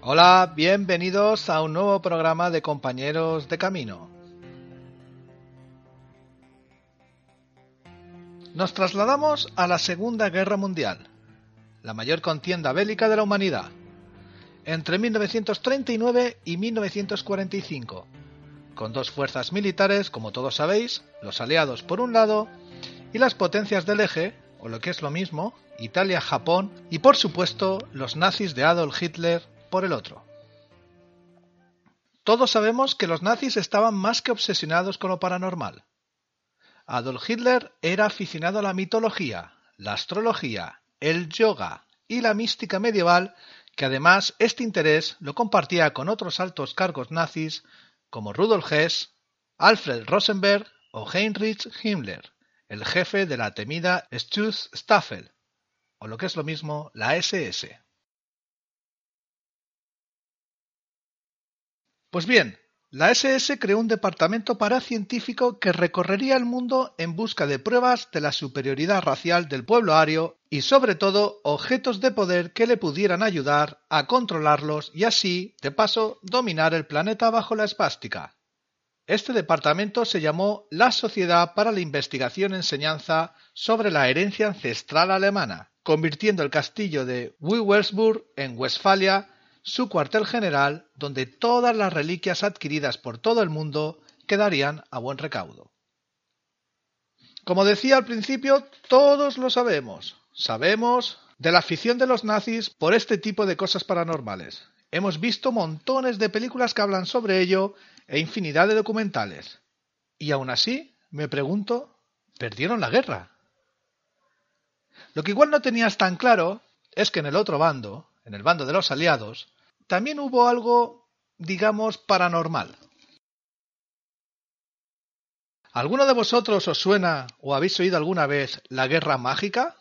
Hola, bienvenidos a un nuevo programa de Compañeros de Camino. Nos trasladamos a la Segunda Guerra Mundial, la mayor contienda bélica de la humanidad, entre 1939 y 1945, con dos fuerzas militares, como todos sabéis, los aliados por un lado y las potencias del eje, o lo que es lo mismo, Italia, Japón y por supuesto los nazis de Adolf Hitler por el otro. Todos sabemos que los nazis estaban más que obsesionados con lo paranormal. Adolf Hitler era aficionado a la mitología, la astrología, el yoga y la mística medieval, que además este interés lo compartía con otros altos cargos nazis como Rudolf Hess, Alfred Rosenberg o Heinrich Himmler, el jefe de la temida Staffel, o lo que es lo mismo, la SS. Pues bien, la SS creó un departamento paracientífico que recorrería el mundo en busca de pruebas de la superioridad racial del pueblo ario y sobre todo objetos de poder que le pudieran ayudar a controlarlos y así, de paso, dominar el planeta bajo la esvástica. Este departamento se llamó la Sociedad para la Investigación Enseñanza sobre la Herencia Ancestral Alemana, convirtiendo el castillo de Wewelsburg en Westfalia su cuartel general, donde todas las reliquias adquiridas por todo el mundo quedarían a buen recaudo. Como decía al principio, todos lo sabemos. Sabemos de la afición de los nazis por este tipo de cosas paranormales. Hemos visto montones de películas que hablan sobre ello e infinidad de documentales. Y aún así, me pregunto, ¿perdieron la guerra? Lo que igual no tenías tan claro es que en el otro bando, en el bando de los aliados, también hubo algo, digamos, paranormal. ¿Alguno de vosotros os suena o habéis oído alguna vez la guerra mágica?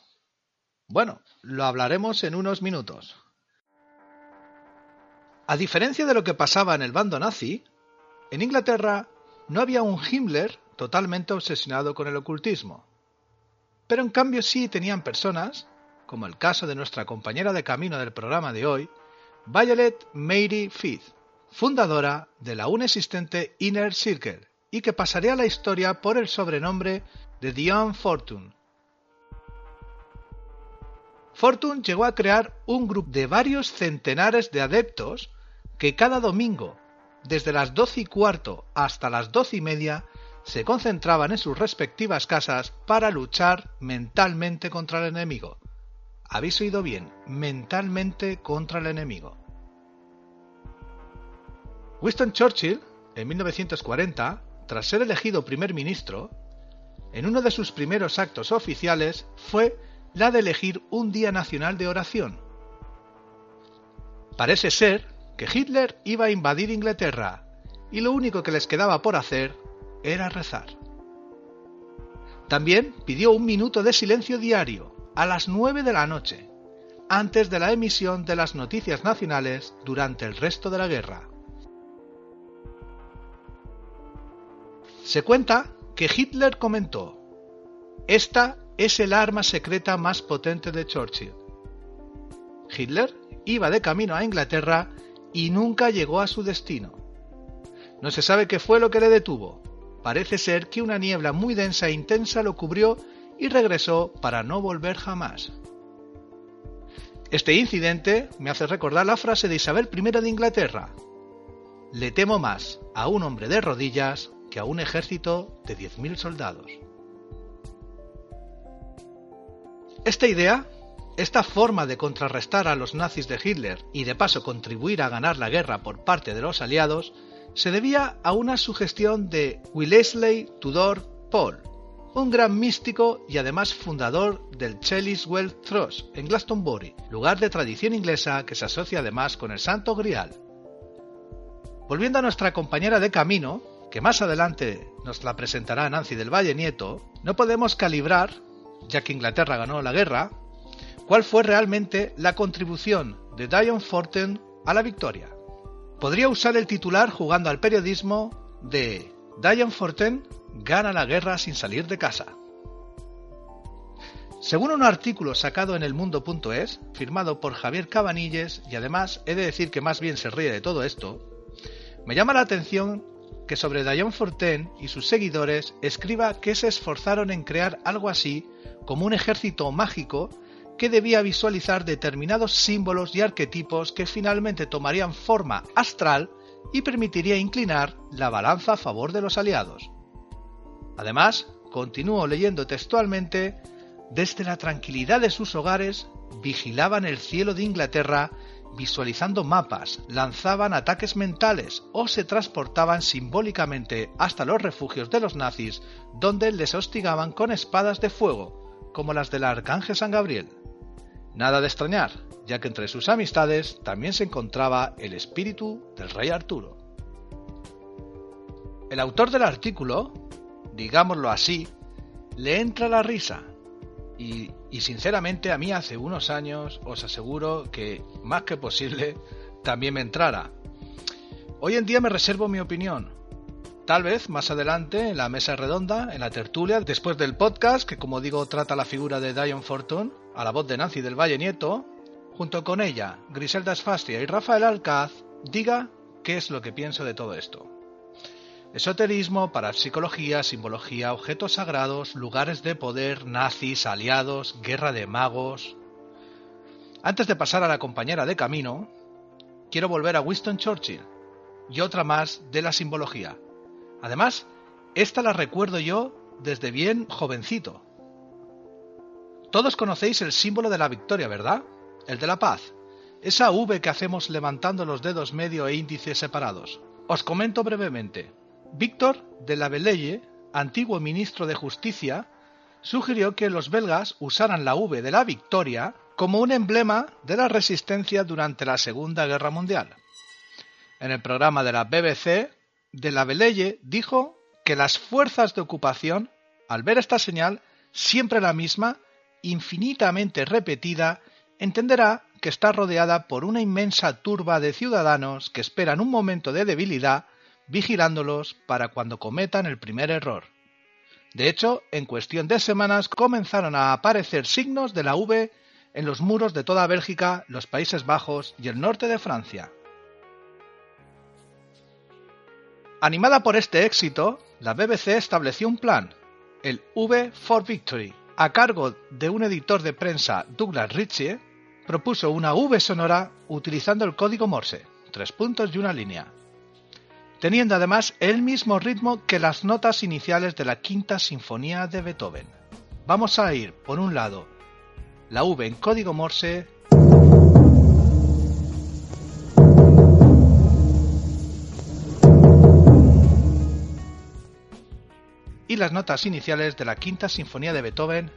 Bueno, lo hablaremos en unos minutos. A diferencia de lo que pasaba en el bando nazi, en Inglaterra no había un Himmler totalmente obsesionado con el ocultismo. Pero en cambio sí tenían personas, como el caso de nuestra compañera de camino del programa de hoy, Violet Mary Fifth, fundadora de la aún existente Inner Circle, y que pasaría a la historia por el sobrenombre de Diane Fortune. Fortune llegó a crear un grupo de varios centenares de adeptos que cada domingo, desde las doce y cuarto hasta las doce y media, se concentraban en sus respectivas casas para luchar mentalmente contra el enemigo. Habéis oído bien, mentalmente contra el enemigo. Winston Churchill, en 1940, tras ser elegido primer ministro, en uno de sus primeros actos oficiales fue la de elegir un día nacional de oración. Parece ser que Hitler iba a invadir Inglaterra y lo único que les quedaba por hacer era rezar. También pidió un minuto de silencio diario a las 9 de la noche, antes de la emisión de las noticias nacionales durante el resto de la guerra. Se cuenta que Hitler comentó, esta es el arma secreta más potente de Churchill. Hitler iba de camino a Inglaterra y nunca llegó a su destino. No se sabe qué fue lo que le detuvo. Parece ser que una niebla muy densa e intensa lo cubrió y regresó para no volver jamás. Este incidente me hace recordar la frase de Isabel I de Inglaterra. Le temo más a un hombre de rodillas que a un ejército de 10.000 soldados. Esta idea esta forma de contrarrestar a los nazis de Hitler y de paso contribuir a ganar la guerra por parte de los aliados se debía a una sugestión de Wellesley Tudor Paul, un gran místico y además fundador del Well Trust en Glastonbury, lugar de tradición inglesa que se asocia además con el Santo Grial. Volviendo a nuestra compañera de camino, que más adelante nos la presentará Nancy del Valle Nieto, no podemos calibrar, ya que Inglaterra ganó la guerra, cuál fue realmente la contribución de Dion Forten a la victoria. Podría usar el titular jugando al periodismo de Dion Forten gana la guerra sin salir de casa. Según un artículo sacado en elmundo.es, firmado por Javier Cabanilles, y además he de decir que más bien se ríe de todo esto, me llama la atención que sobre Dion Fortin y sus seguidores escriba que se esforzaron en crear algo así como un ejército mágico que debía visualizar determinados símbolos y arquetipos que finalmente tomarían forma astral y permitiría inclinar la balanza a favor de los aliados. Además, continúo leyendo textualmente, desde la tranquilidad de sus hogares, vigilaban el cielo de Inglaterra visualizando mapas, lanzaban ataques mentales o se transportaban simbólicamente hasta los refugios de los nazis donde les hostigaban con espadas de fuego, como las del arcángel San Gabriel. Nada de extrañar, ya que entre sus amistades también se encontraba el espíritu del rey Arturo. El autor del artículo, digámoslo así, le entra la risa y, sinceramente a mí hace unos años os aseguro que más que posible también me entrara. Hoy en día me reservo mi opinión. Tal vez más adelante en la mesa redonda, en la tertulia, después del podcast, que como digo trata la figura de Dion Fortune, a la voz de Nancy del Valle Nieto, junto con ella, Griselda Sfastia y Rafael Alcaz, diga qué es lo que pienso de todo esto. Esoterismo, parapsicología, simbología, objetos sagrados, lugares de poder, nazis, aliados, guerra de magos. Antes de pasar a la compañera de camino, quiero volver a Winston Churchill y otra más de la simbología. Además, esta la recuerdo yo desde bien jovencito. Todos conocéis el símbolo de la victoria, ¿verdad? El de la paz. Esa V que hacemos levantando los dedos medio e índice separados. Os comento brevemente. Víctor de la Belleye, antiguo ministro de Justicia, sugirió que los belgas usaran la V de la victoria como un emblema de la resistencia durante la Segunda Guerra Mundial. En el programa de la BBC, de la Belleye dijo que las fuerzas de ocupación, al ver esta señal, siempre la misma, infinitamente repetida, entenderá que está rodeada por una inmensa turba de ciudadanos que esperan un momento de debilidad vigilándolos para cuando cometan el primer error. De hecho, en cuestión de semanas comenzaron a aparecer signos de la V en los muros de toda Bélgica, los Países Bajos y el norte de Francia. Animada por este éxito, la BBC estableció un plan, el V for Victory. A cargo de un editor de prensa, Douglas Ritchie, propuso una V sonora utilizando el código Morse, tres puntos y una línea, teniendo además el mismo ritmo que las notas iniciales de la quinta sinfonía de Beethoven. Vamos a ir, por un lado, la V en código Morse y las notas iniciales de la quinta sinfonía de Beethoven.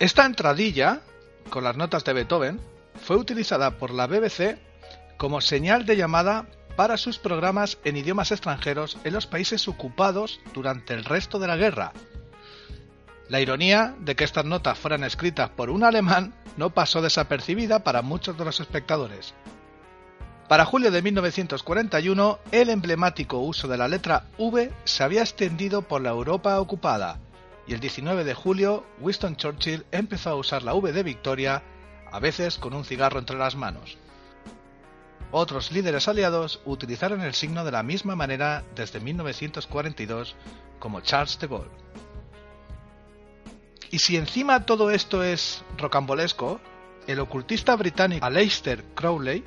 Esta entradilla, con las notas de Beethoven, fue utilizada por la BBC como señal de llamada para sus programas en idiomas extranjeros en los países ocupados durante el resto de la guerra. La ironía de que estas notas fueran escritas por un alemán no pasó desapercibida para muchos de los espectadores. Para julio de 1941, el emblemático uso de la letra V se había extendido por la Europa ocupada, y el 19 de julio Winston Churchill empezó a usar la V de Victoria, a veces con un cigarro entre las manos. Otros líderes aliados utilizaron el signo de la misma manera desde 1942, como Charles de Gaulle. Y si encima todo esto es rocambolesco, el ocultista británico Aleister Crowley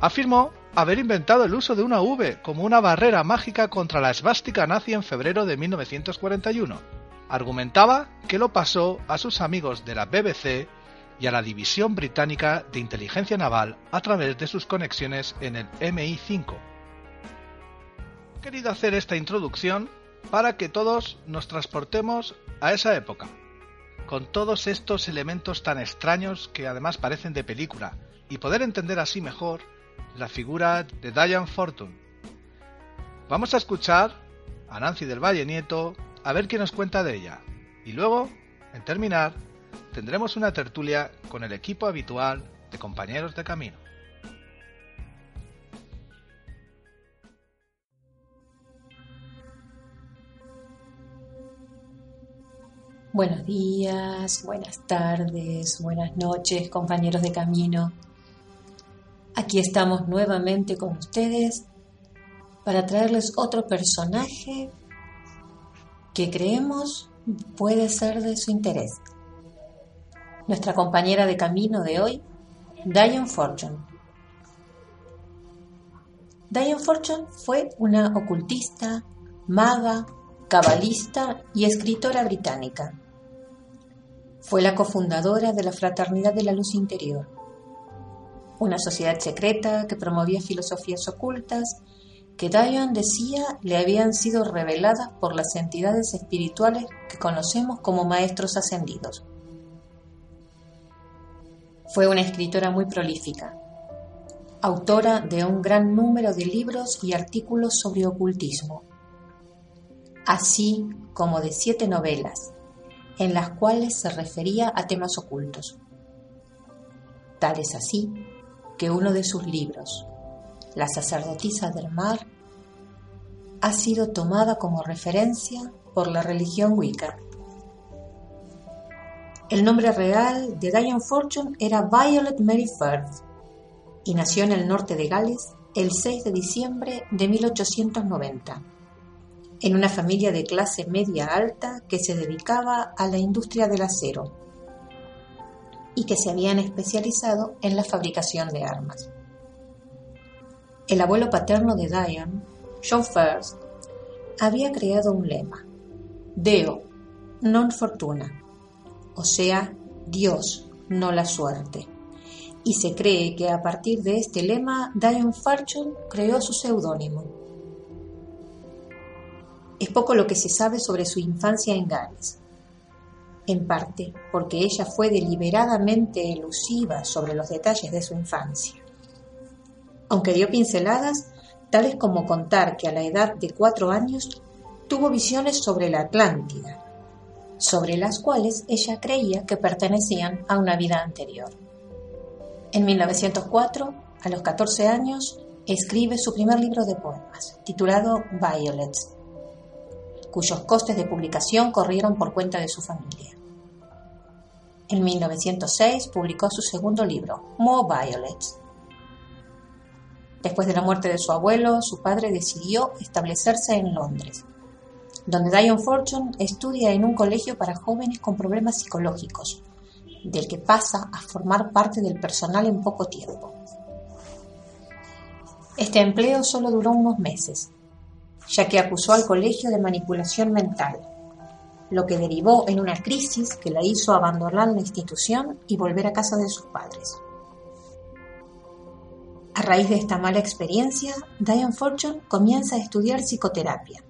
afirmó haber inventado el uso de una V como una barrera mágica contra la esvástica nazi en febrero de 1941 argumentaba que lo pasó a sus amigos de la BBC y a la División Británica de Inteligencia Naval a través de sus conexiones en el MI5. He querido hacer esta introducción para que todos nos transportemos a esa época, con todos estos elementos tan extraños que además parecen de película, y poder entender así mejor la figura de Diane Fortune. Vamos a escuchar a Nancy del Valle Nieto a ver qué nos cuenta de ella. Y luego, en terminar, tendremos una tertulia con el equipo habitual de compañeros de camino. Buenos días, buenas tardes, buenas noches, compañeros de camino. Aquí estamos nuevamente con ustedes para traerles otro personaje que creemos puede ser de su interés. Nuestra compañera de camino de hoy, Diane Fortune. Diane Fortune fue una ocultista, maga, cabalista y escritora británica. Fue la cofundadora de la Fraternidad de la Luz Interior, una sociedad secreta que promovía filosofías ocultas que Dion decía le habían sido reveladas por las entidades espirituales que conocemos como maestros ascendidos. Fue una escritora muy prolífica, autora de un gran número de libros y artículos sobre ocultismo, así como de siete novelas, en las cuales se refería a temas ocultos. Tal es así que uno de sus libros, La sacerdotisa del mar, ha sido tomada como referencia por la religión Wicca. El nombre real de Diane Fortune era Violet Mary Firth y nació en el norte de Gales el 6 de diciembre de 1890 en una familia de clase media alta que se dedicaba a la industria del acero y que se habían especializado en la fabricación de armas. El abuelo paterno de Diane, John First, había creado un lema, Deo, non fortuna, o sea, Dios, no la suerte. Y se cree que a partir de este lema, Diane Fortune creó su seudónimo. Es poco lo que se sabe sobre su infancia en Gales, en parte porque ella fue deliberadamente elusiva sobre los detalles de su infancia. Aunque dio pinceladas, tales como contar que a la edad de cuatro años tuvo visiones sobre la Atlántida, sobre las cuales ella creía que pertenecían a una vida anterior. En 1904, a los 14 años, escribe su primer libro de poemas, titulado Violets, cuyos costes de publicación corrieron por cuenta de su familia. En 1906 publicó su segundo libro, More Violets. Después de la muerte de su abuelo, su padre decidió establecerse en Londres, donde Diane Fortune estudia en un colegio para jóvenes con problemas psicológicos, del que pasa a formar parte del personal en poco tiempo. Este empleo solo duró unos meses, ya que acusó al colegio de manipulación mental, lo que derivó en una crisis que la hizo abandonar la institución y volver a casa de sus padres. A raíz de esta mala experiencia, Diane Fortune comienza a estudiar psicoterapia,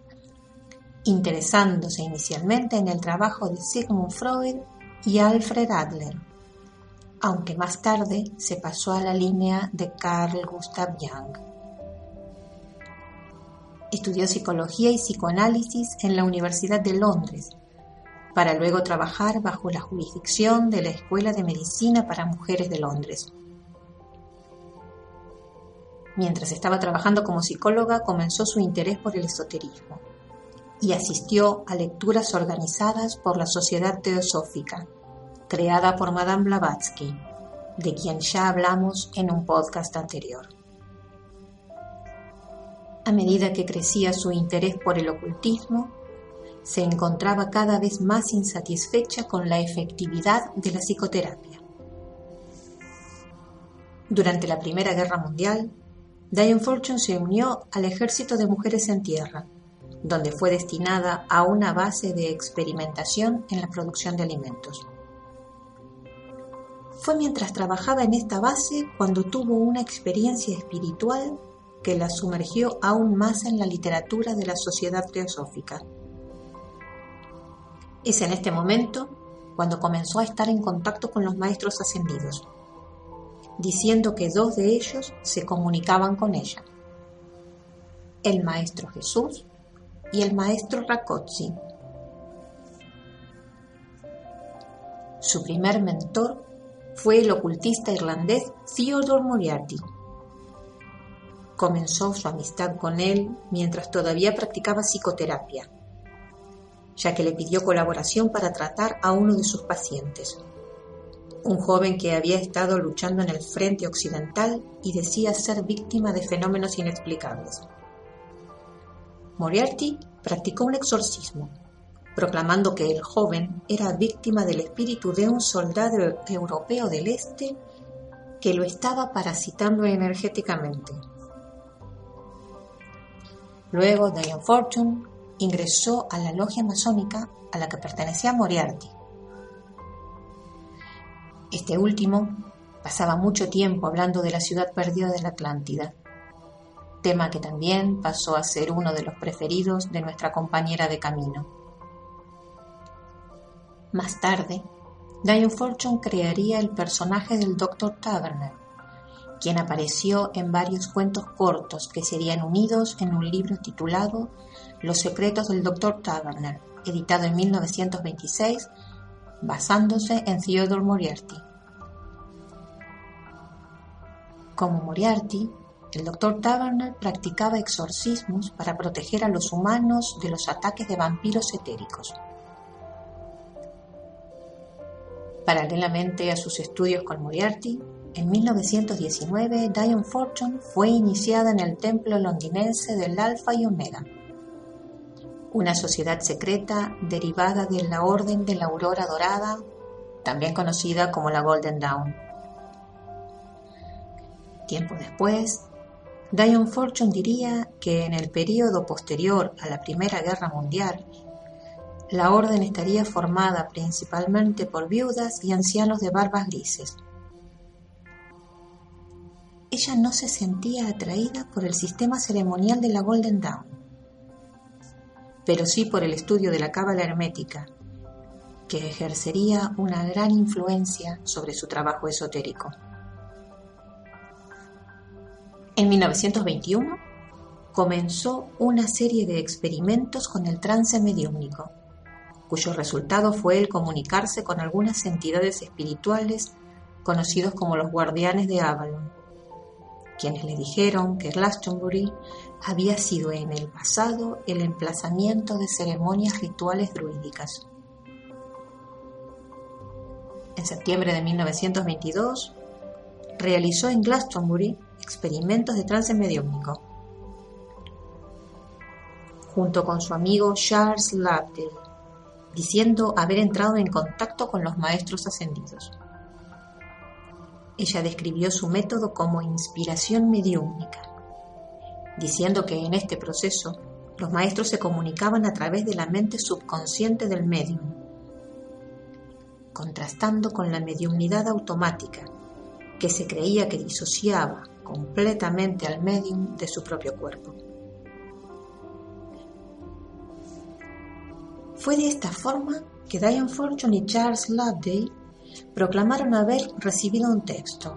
interesándose inicialmente en el trabajo de Sigmund Freud y Alfred Adler, aunque más tarde se pasó a la línea de Carl Gustav Jung. Estudió psicología y psicoanálisis en la Universidad de Londres, para luego trabajar bajo la jurisdicción de la Escuela de Medicina para Mujeres de Londres. Mientras estaba trabajando como psicóloga, comenzó su interés por el esoterismo y asistió a lecturas organizadas por la Sociedad Teosófica, creada por Madame Blavatsky, de quien ya hablamos en un podcast anterior. A medida que crecía su interés por el ocultismo, se encontraba cada vez más insatisfecha con la efectividad de la psicoterapia. Durante la Primera Guerra Mundial, Diane Fortune se unió al Ejército de Mujeres en Tierra, donde fue destinada a una base de experimentación en la producción de alimentos. Fue mientras trabajaba en esta base cuando tuvo una experiencia espiritual que la sumergió aún más en la literatura de la sociedad teosófica. Es en este momento cuando comenzó a estar en contacto con los maestros ascendidos, diciendo que dos de ellos se comunicaban con ella, el maestro Jesús y el maestro Rakotsi. Su primer mentor fue el ocultista irlandés Theodore Moriarty, comenzó su amistad con él mientras todavía practicaba psicoterapia ya que le pidió colaboración para tratar a uno de sus pacientes, un joven que había estado luchando en el frente occidental y decía ser víctima de fenómenos inexplicables. Moriarty practicó un exorcismo, proclamando que el joven era víctima del espíritu de un soldado europeo del Este que lo estaba parasitando energéticamente. Luego, Diane Fortune ingresó a la logia masónica a la que pertenecía Moriarty. Este último pasaba mucho tiempo hablando de la ciudad perdida de la Atlántida, tema que también pasó a ser uno de los preferidos de nuestra compañera de camino. Más tarde, Diane Fortune crearía el personaje del Dr. Taverner, quien apareció en varios cuentos cortos que serían unidos en un libro titulado Los secretos del Dr. Taverner, editado en 1926, basándose en Theodore Moriarty. Como Moriarty, el Dr. Taverner practicaba exorcismos para proteger a los humanos de los ataques de vampiros etéricos. Paralelamente a sus estudios con Moriarty, en 1919, Diane Fortune fue iniciada en el templo londinense del Alfa y Omega, una sociedad secreta derivada de la Orden de la Aurora Dorada, también conocida como la Golden Dawn. Tiempo después, Diane Fortune diría que en el periodo posterior a la Primera Guerra Mundial, la orden estaría formada principalmente por viudas y ancianos de barbas grises, ella no se sentía atraída por el sistema ceremonial de la Golden Dawn, pero sí por el estudio de la cábala hermética, que ejercería una gran influencia sobre su trabajo esotérico. En 1921 comenzó una serie de experimentos con el trance mediúmnico, cuyo resultado fue el comunicarse con algunas entidades espirituales conocidos como los guardianes de Avalon quienes le dijeron que Glastonbury había sido en el pasado el emplazamiento de ceremonias rituales druídicas. En septiembre de 1922, realizó en Glastonbury experimentos de trance mediúmnico, junto con su amigo Charles Loveday, diciendo haber entrado en contacto con los maestros ascendidos. Ella describió su método como inspiración mediúmnica, diciendo que en este proceso los maestros se comunicaban a través de la mente subconsciente del medium, contrastando con la mediumnidad automática, que se creía que disociaba completamente al medium de su propio cuerpo. Fue de esta forma que Diane Fortune y Charles Loveday proclamaron haber recibido un texto,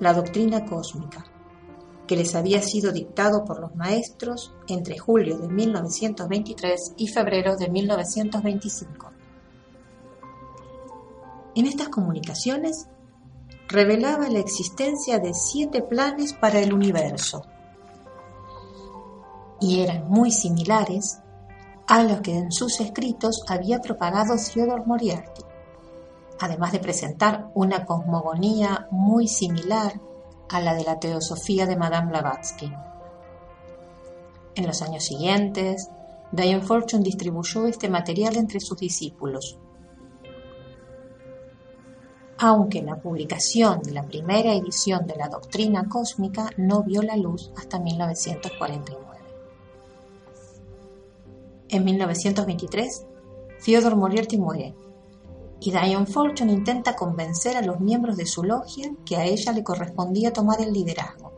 la doctrina cósmica, que les había sido dictado por los maestros entre julio de 1923 y febrero de 1925. En estas comunicaciones revelaba la existencia de siete planes para el universo y eran muy similares a los que en sus escritos había propagado Theodore Moriarty además de presentar una cosmogonía muy similar a la de la teosofía de Madame Blavatsky. En los años siguientes, Diane Fortune distribuyó este material entre sus discípulos, aunque la publicación de la primera edición de la Doctrina Cósmica no vio la luz hasta 1949. En 1923, Theodore Moriarty muere y Diane Fortune intenta convencer a los miembros de su logia que a ella le correspondía tomar el liderazgo,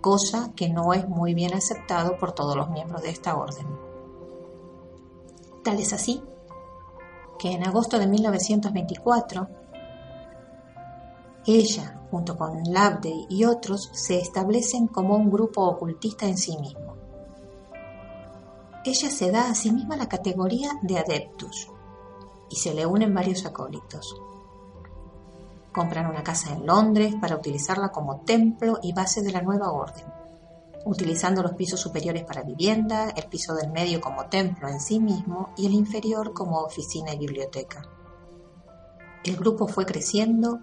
cosa que no es muy bien aceptado por todos los miembros de esta orden. Tal es así que en agosto de 1924, ella, junto con Loveday y otros, se establecen como un grupo ocultista en sí mismo. Ella se da a sí misma la categoría de adeptus, y se le unen varios acólitos. Compran una casa en Londres para utilizarla como templo y base de la nueva orden, utilizando los pisos superiores para vivienda, el piso del medio como templo en sí mismo y el inferior como oficina y biblioteca. El grupo fue creciendo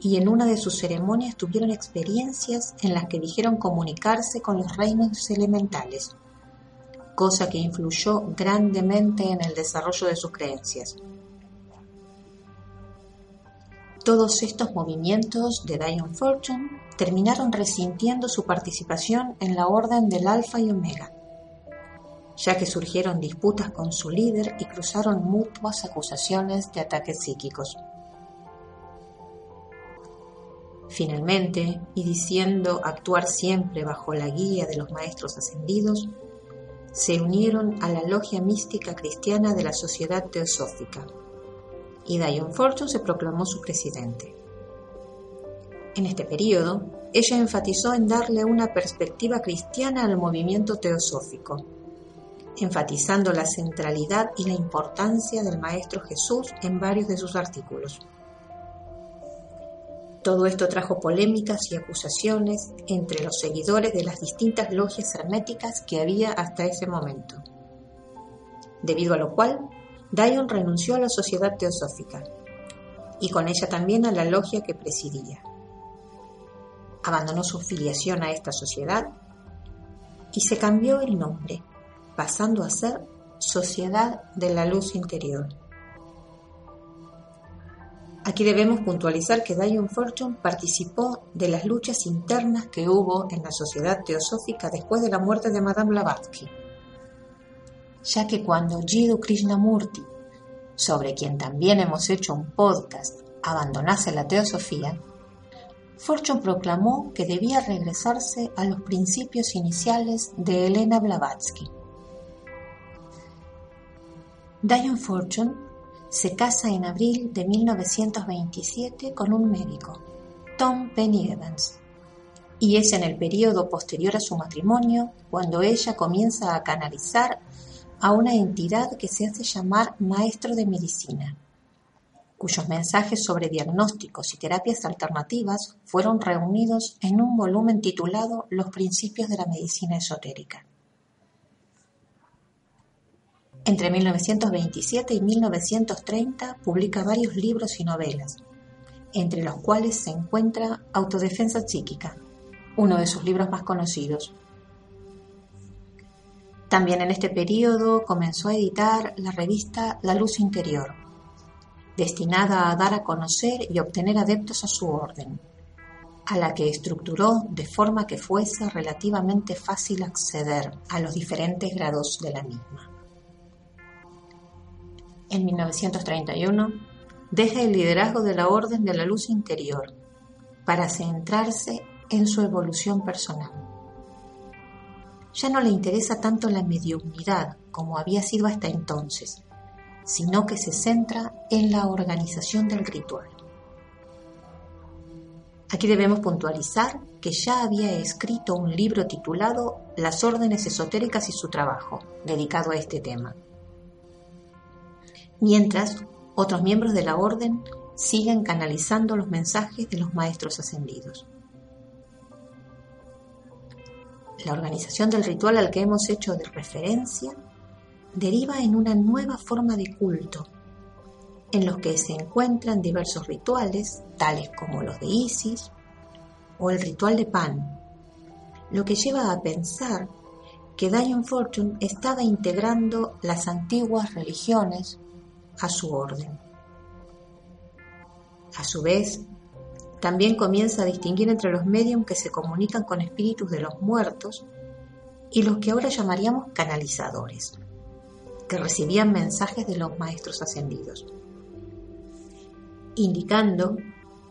y en una de sus ceremonias tuvieron experiencias en las que dijeron comunicarse con los reinos elementales, cosa que influyó grandemente en el desarrollo de sus creencias. Todos estos movimientos de Dion Fortune terminaron resintiendo su participación en la Orden del Alfa y Omega, ya que surgieron disputas con su líder y cruzaron mutuas acusaciones de ataques psíquicos. Finalmente, y diciendo actuar siempre bajo la guía de los maestros ascendidos, se unieron a la logia mística cristiana de la Sociedad Teosófica, y Dion Fortune se proclamó su presidente. En este periodo, ella enfatizó en darle una perspectiva cristiana al movimiento teosófico, enfatizando la centralidad y la importancia del Maestro Jesús en varios de sus artículos. Todo esto trajo polémicas y acusaciones entre los seguidores de las distintas logias herméticas que había hasta ese momento, debido a lo cual Dion renunció a la sociedad teosófica y con ella también a la logia que presidía. Abandonó su filiación a esta sociedad y se cambió el nombre, pasando a ser Sociedad de la Luz Interior. Aquí debemos puntualizar que Dion Fortune participó de las luchas internas que hubo en la sociedad teosófica después de la muerte de Madame Blavatsky ya que cuando Jiddu Krishnamurti, sobre quien también hemos hecho un podcast, abandonase la teosofía, Fortune proclamó que debía regresarse a los principios iniciales de Elena Blavatsky. Diane Fortune se casa en abril de 1927 con un médico, Tom Penny Evans, y es en el periodo posterior a su matrimonio cuando ella comienza a canalizar a una entidad que se hace llamar maestro de medicina, cuyos mensajes sobre diagnósticos y terapias alternativas fueron reunidos en un volumen titulado Los principios de la medicina esotérica. Entre 1927 y 1930 publica varios libros y novelas, entre los cuales se encuentra Autodefensa psíquica, uno de sus libros más conocidos, también en este periodo comenzó a editar la revista La Luz Interior, destinada a dar a conocer y obtener adeptos a su orden, a la que estructuró de forma que fuese relativamente fácil acceder a los diferentes grados de la misma. En 1931 deja el liderazgo de la Orden de la Luz Interior para centrarse en su evolución personal ya no le interesa tanto la mediunidad como había sido hasta entonces, sino que se centra en la organización del ritual. Aquí debemos puntualizar que ya había escrito un libro titulado Las órdenes esotéricas y su trabajo, dedicado a este tema. Mientras, otros miembros de la orden siguen canalizando los mensajes de los maestros ascendidos. La organización del ritual al que hemos hecho de referencia deriva en una nueva forma de culto, en los que se encuentran diversos rituales, tales como los de Isis o el ritual de Pan, lo que lleva a pensar que Dion Fortune estaba integrando las antiguas religiones a su orden. A su vez, también comienza a distinguir entre los medios que se comunican con espíritus de los muertos y los que ahora llamaríamos canalizadores, que recibían mensajes de los maestros ascendidos, indicando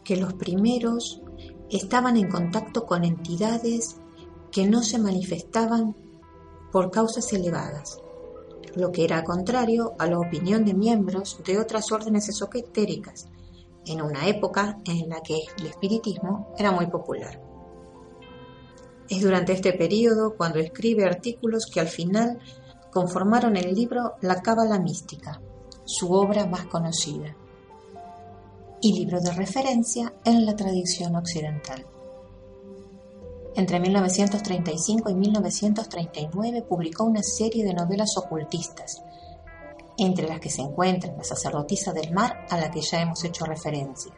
que los primeros estaban en contacto con entidades que no se manifestaban por causas elevadas, lo que era contrario a la opinión de miembros de otras órdenes esotéricas en una época en la que el espiritismo era muy popular. Es durante este periodo cuando escribe artículos que al final conformaron el libro La Cábala Mística, su obra más conocida, y libro de referencia en la tradición occidental. Entre 1935 y 1939 publicó una serie de novelas ocultistas, entre las que se encuentran La sacerdotisa del mar, a la que ya hemos hecho referencia.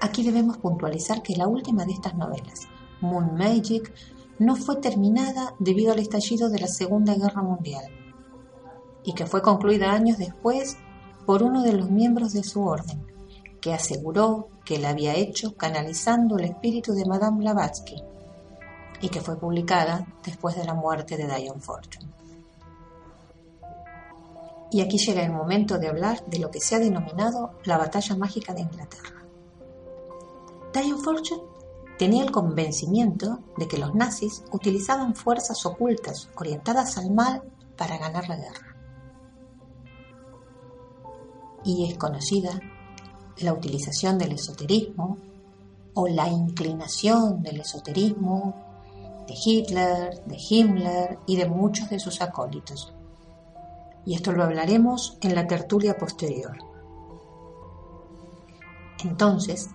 Aquí debemos puntualizar que la última de estas novelas, Moon Magic, no fue terminada debido al estallido de la Segunda Guerra Mundial y que fue concluida años después por uno de los miembros de su orden, que aseguró que la había hecho canalizando el espíritu de Madame Blavatsky y que fue publicada después de la muerte de Diane Fortune. Y aquí llega el momento de hablar de lo que se ha denominado la batalla mágica de Inglaterra. Diane Fortune tenía el convencimiento de que los nazis utilizaban fuerzas ocultas orientadas al mal para ganar la guerra. Y es conocida la utilización del esoterismo o la inclinación del esoterismo de Hitler, de Himmler y de muchos de sus acólitos. Y esto lo hablaremos en la tertulia posterior. Entonces,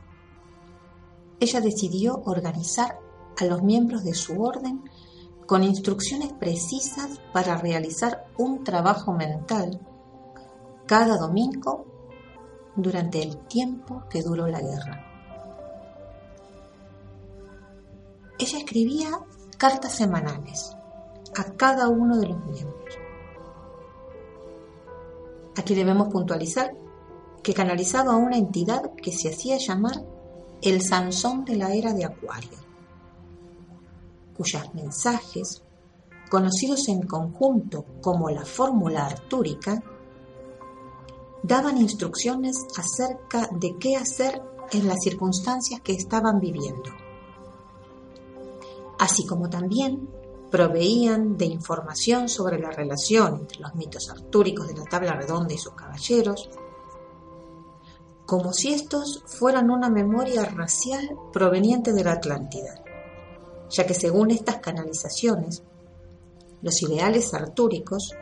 ella decidió organizar a los miembros de su orden con instrucciones precisas para realizar un trabajo mental cada domingo durante el tiempo que duró la guerra. Ella escribía cartas semanales a cada uno de los miembros. Aquí debemos puntualizar que canalizaba a una entidad que se hacía llamar el Sansón de la era de Acuario, cuyos mensajes, conocidos en conjunto como la fórmula artúrica, daban instrucciones acerca de qué hacer en las circunstancias que estaban viviendo, así como también proveían de información sobre la relación entre los mitos artúricos de la tabla redonda y sus caballeros, como si estos fueran una memoria racial proveniente de la Atlántida, ya que según estas canalizaciones, los ideales artúricos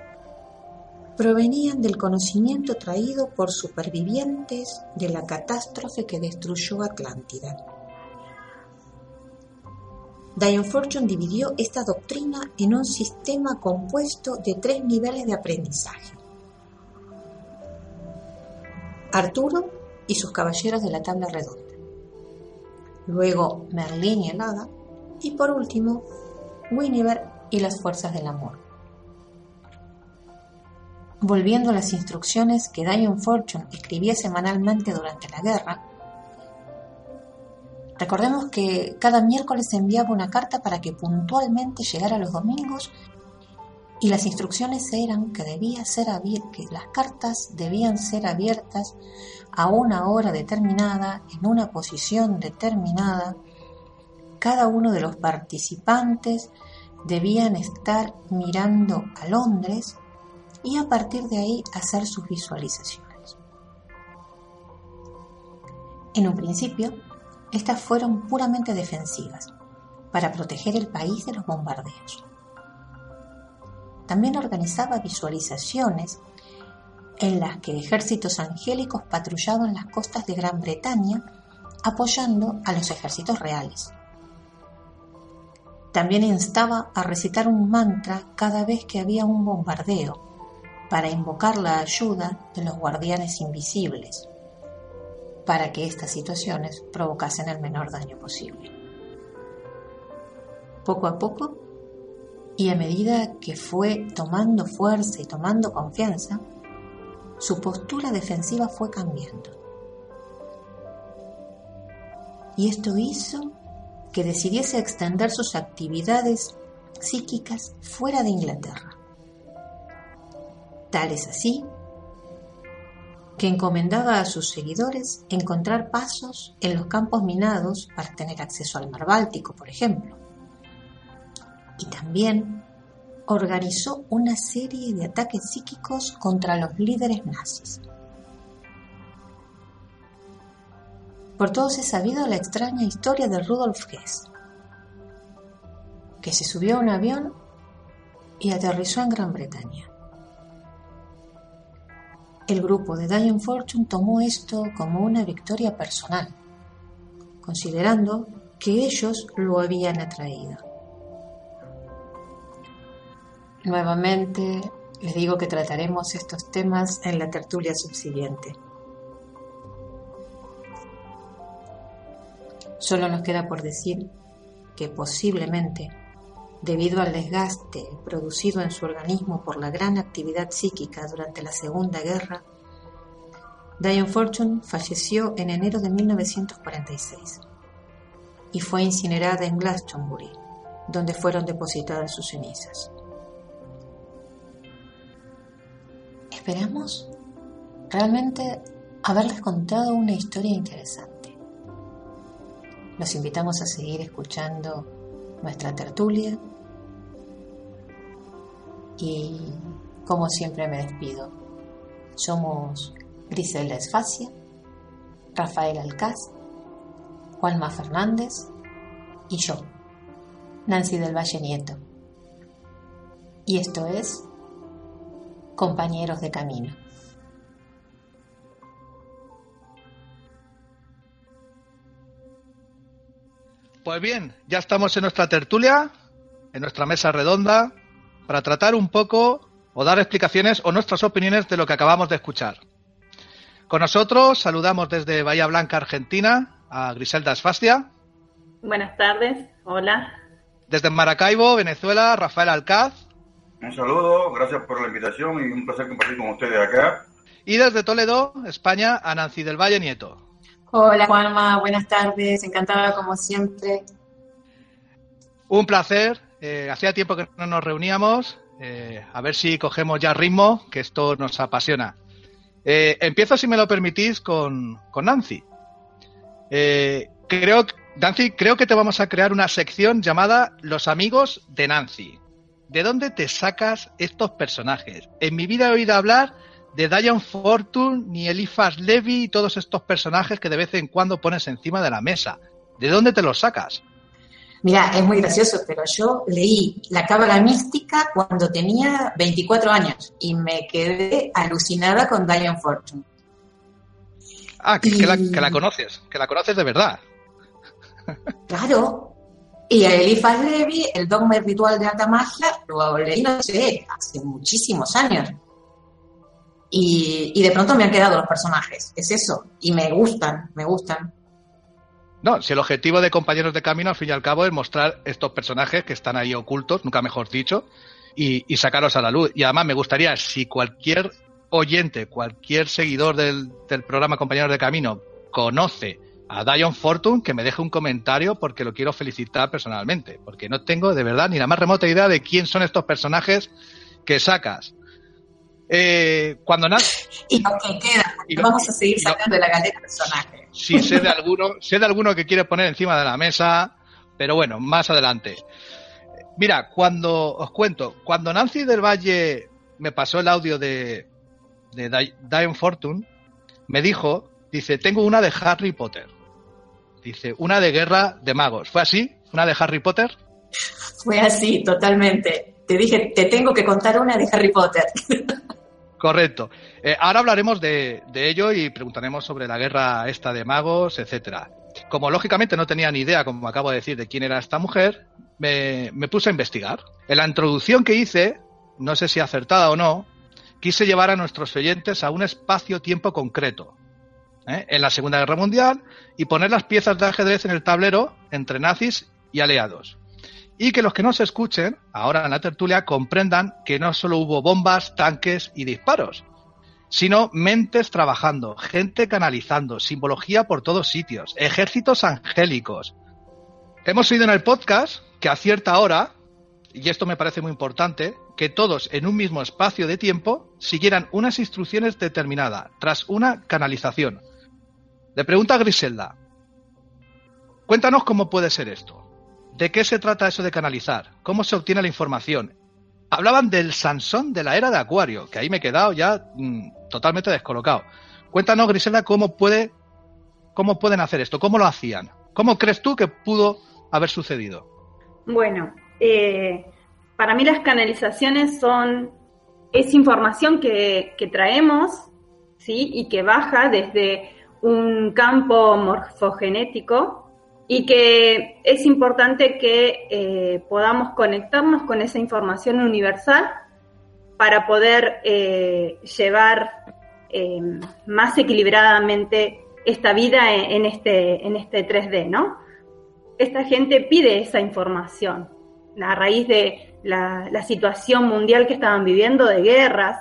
provenían del conocimiento traído por supervivientes de la catástrofe que destruyó Atlántida. Diane Fortune dividió esta doctrina en un sistema compuesto de tres niveles de aprendizaje. Arturo y sus caballeros de la tabla redonda. Luego Merlín y el hada. Y por último, Guinevere y las fuerzas del amor. Volviendo a las instrucciones que Diane Fortune escribía semanalmente durante la guerra, recordemos que cada miércoles enviaba una carta para que puntualmente llegara los domingos y las instrucciones eran que, debía ser que las cartas debían ser abiertas a una hora determinada, en una posición determinada. Cada uno de los participantes debían estar mirando a Londres y a partir de ahí hacer sus visualizaciones. En un principio, estas fueron puramente defensivas, para proteger el país de los bombardeos. También organizaba visualizaciones en las que ejércitos angélicos patrullaban las costas de Gran Bretaña apoyando a los ejércitos reales. También instaba a recitar un mantra cada vez que había un bombardeo para invocar la ayuda de los guardianes invisibles, para que estas situaciones provocasen el menor daño posible. Poco a poco, y a medida que fue tomando fuerza y tomando confianza, su postura defensiva fue cambiando. Y esto hizo que decidiese extender sus actividades psíquicas fuera de Inglaterra. Tal es así que encomendaba a sus seguidores encontrar pasos en los campos minados para tener acceso al mar Báltico, por ejemplo. Y también organizó una serie de ataques psíquicos contra los líderes nazis. Por todos es sabido la extraña historia de Rudolf Hess, que se subió a un avión y aterrizó en Gran Bretaña. El grupo de Diane Fortune tomó esto como una victoria personal, considerando que ellos lo habían atraído. Nuevamente les digo que trataremos estos temas en la tertulia subsiguiente. Solo nos queda por decir que posiblemente, debido al desgaste producido en su organismo por la gran actividad psíquica durante la Segunda Guerra, Diane Fortune falleció en enero de 1946 y fue incinerada en Glastonbury, donde fueron depositadas sus cenizas. Esperamos realmente haberles contado una historia interesante. Los invitamos a seguir escuchando nuestra tertulia y como siempre me despido. Somos Griselda Esfacia, Rafael Alcaz, Juanma Fernández y yo, Nancy del Valle Nieto. Y esto es Compañeros de Camino. Pues bien, ya estamos en nuestra tertulia, en nuestra mesa redonda, para tratar un poco o dar explicaciones o nuestras opiniones de lo que acabamos de escuchar. Con nosotros saludamos desde Bahía Blanca, Argentina, a Griselda Asfastia. Buenas tardes, hola. Desde Maracaibo, Venezuela, Rafael Alcaz. Un saludo, gracias por la invitación y un placer compartir con ustedes acá. Y desde Toledo, España, a Nancy del Valle Nieto. Hola Juanma, buenas tardes, encantada como siempre. Un placer, eh, hacía tiempo que no nos reuníamos, eh, a ver si cogemos ya ritmo, que esto nos apasiona. Eh, empiezo, si me lo permitís, con, Nancy. Eh, creo, Nancy, creo que te vamos a crear una sección llamada Los amigos de Nancy. ¿De dónde te sacas estos personajes? En mi vida he oído hablar de Diane Fortune, ni Eliphas Levy y todos estos personajes que de vez en cuando pones encima de la mesa. ¿De dónde te los sacas? Mira, es muy gracioso, pero yo leí La Cábala Mística cuando tenía 24 años y me quedé alucinada con Diane Fortune. Ah, que, la, conoces, que la conoces de verdad. Claro. Y a Eliphas Levi, el dogma ritual de alta magia, lo leí, no sé, hace muchísimos años. Y, y de pronto me han quedado los personajes, es eso. Y me gustan, me gustan. No, si el objetivo de Compañeros de Camino, al fin y al cabo, es mostrar estos personajes que están ahí ocultos, nunca mejor dicho, y, sacarlos a la luz. Y además me gustaría, si cualquier oyente, cualquier seguidor del, programa Compañeros de Camino conoce a Dion Fortune, que me deje un comentario porque lo quiero felicitar personalmente, porque no tengo de verdad ni la más remota idea de quién son estos personajes que sacas. Eh, cuando Y lo que queda, vamos a seguir sacando de la galera personajes. Sí, sé de alguno, sé de alguno que quiere poner encima de la mesa, pero bueno, más adelante. Mira, cuando os cuento, cuando Nancy del Valle me pasó el audio de, de Diane Fortune, me dijo, dice, tengo una de Harry Potter. Dice, una de Guerra de Magos. ¿Fue así? ¿Una de Harry Potter? Fue así, totalmente. Te dije, te tengo que contar una de Harry Potter. Correcto. Eh, ahora hablaremos de, ello y preguntaremos sobre la guerra esta de magos, etcétera. Como lógicamente no tenía ni idea, como acabo de decir, de quién era esta mujer, me, puse a investigar. En la introducción que hice, no sé si acertada o no, quise llevar a nuestros oyentes a un espacio-tiempo concreto, ¿eh? en la Segunda Guerra Mundial, y poner las piezas de ajedrez en el tablero entre nazis y aliados y que los que nos escuchen ahora en la tertulia comprendan que no solo hubo bombas, tanques y disparos, sino mentes trabajando, gente canalizando, simbología por todos sitios, ejércitos angélicos. Hemos oído en el podcast que a cierta hora, y esto me parece muy importante, que todos en un mismo espacio de tiempo siguieran unas instrucciones determinadas, tras una canalización. Le pregunta a Griselda, cuéntanos cómo puede ser esto. ¿De qué se trata eso de canalizar? ¿Cómo se obtiene la información? Hablaban del Sansón de la era de Acuario, que ahí me he quedado ya mm, totalmente descolocado. Cuéntanos, Griselda, cómo puede, cómo pueden hacer esto, cómo lo hacían. ¿Cómo crees tú que pudo haber sucedido? Bueno, eh, para mí las canalizaciones son es información que, que traemos, sí, y que baja desde un campo morfogenético y que es importante que eh, podamos conectarnos con esa información universal para poder eh, llevar eh, más equilibradamente esta vida en, este, en este 3D, ¿no? Esta gente pide esa información a raíz de la, la situación mundial que estaban viviendo, de guerras,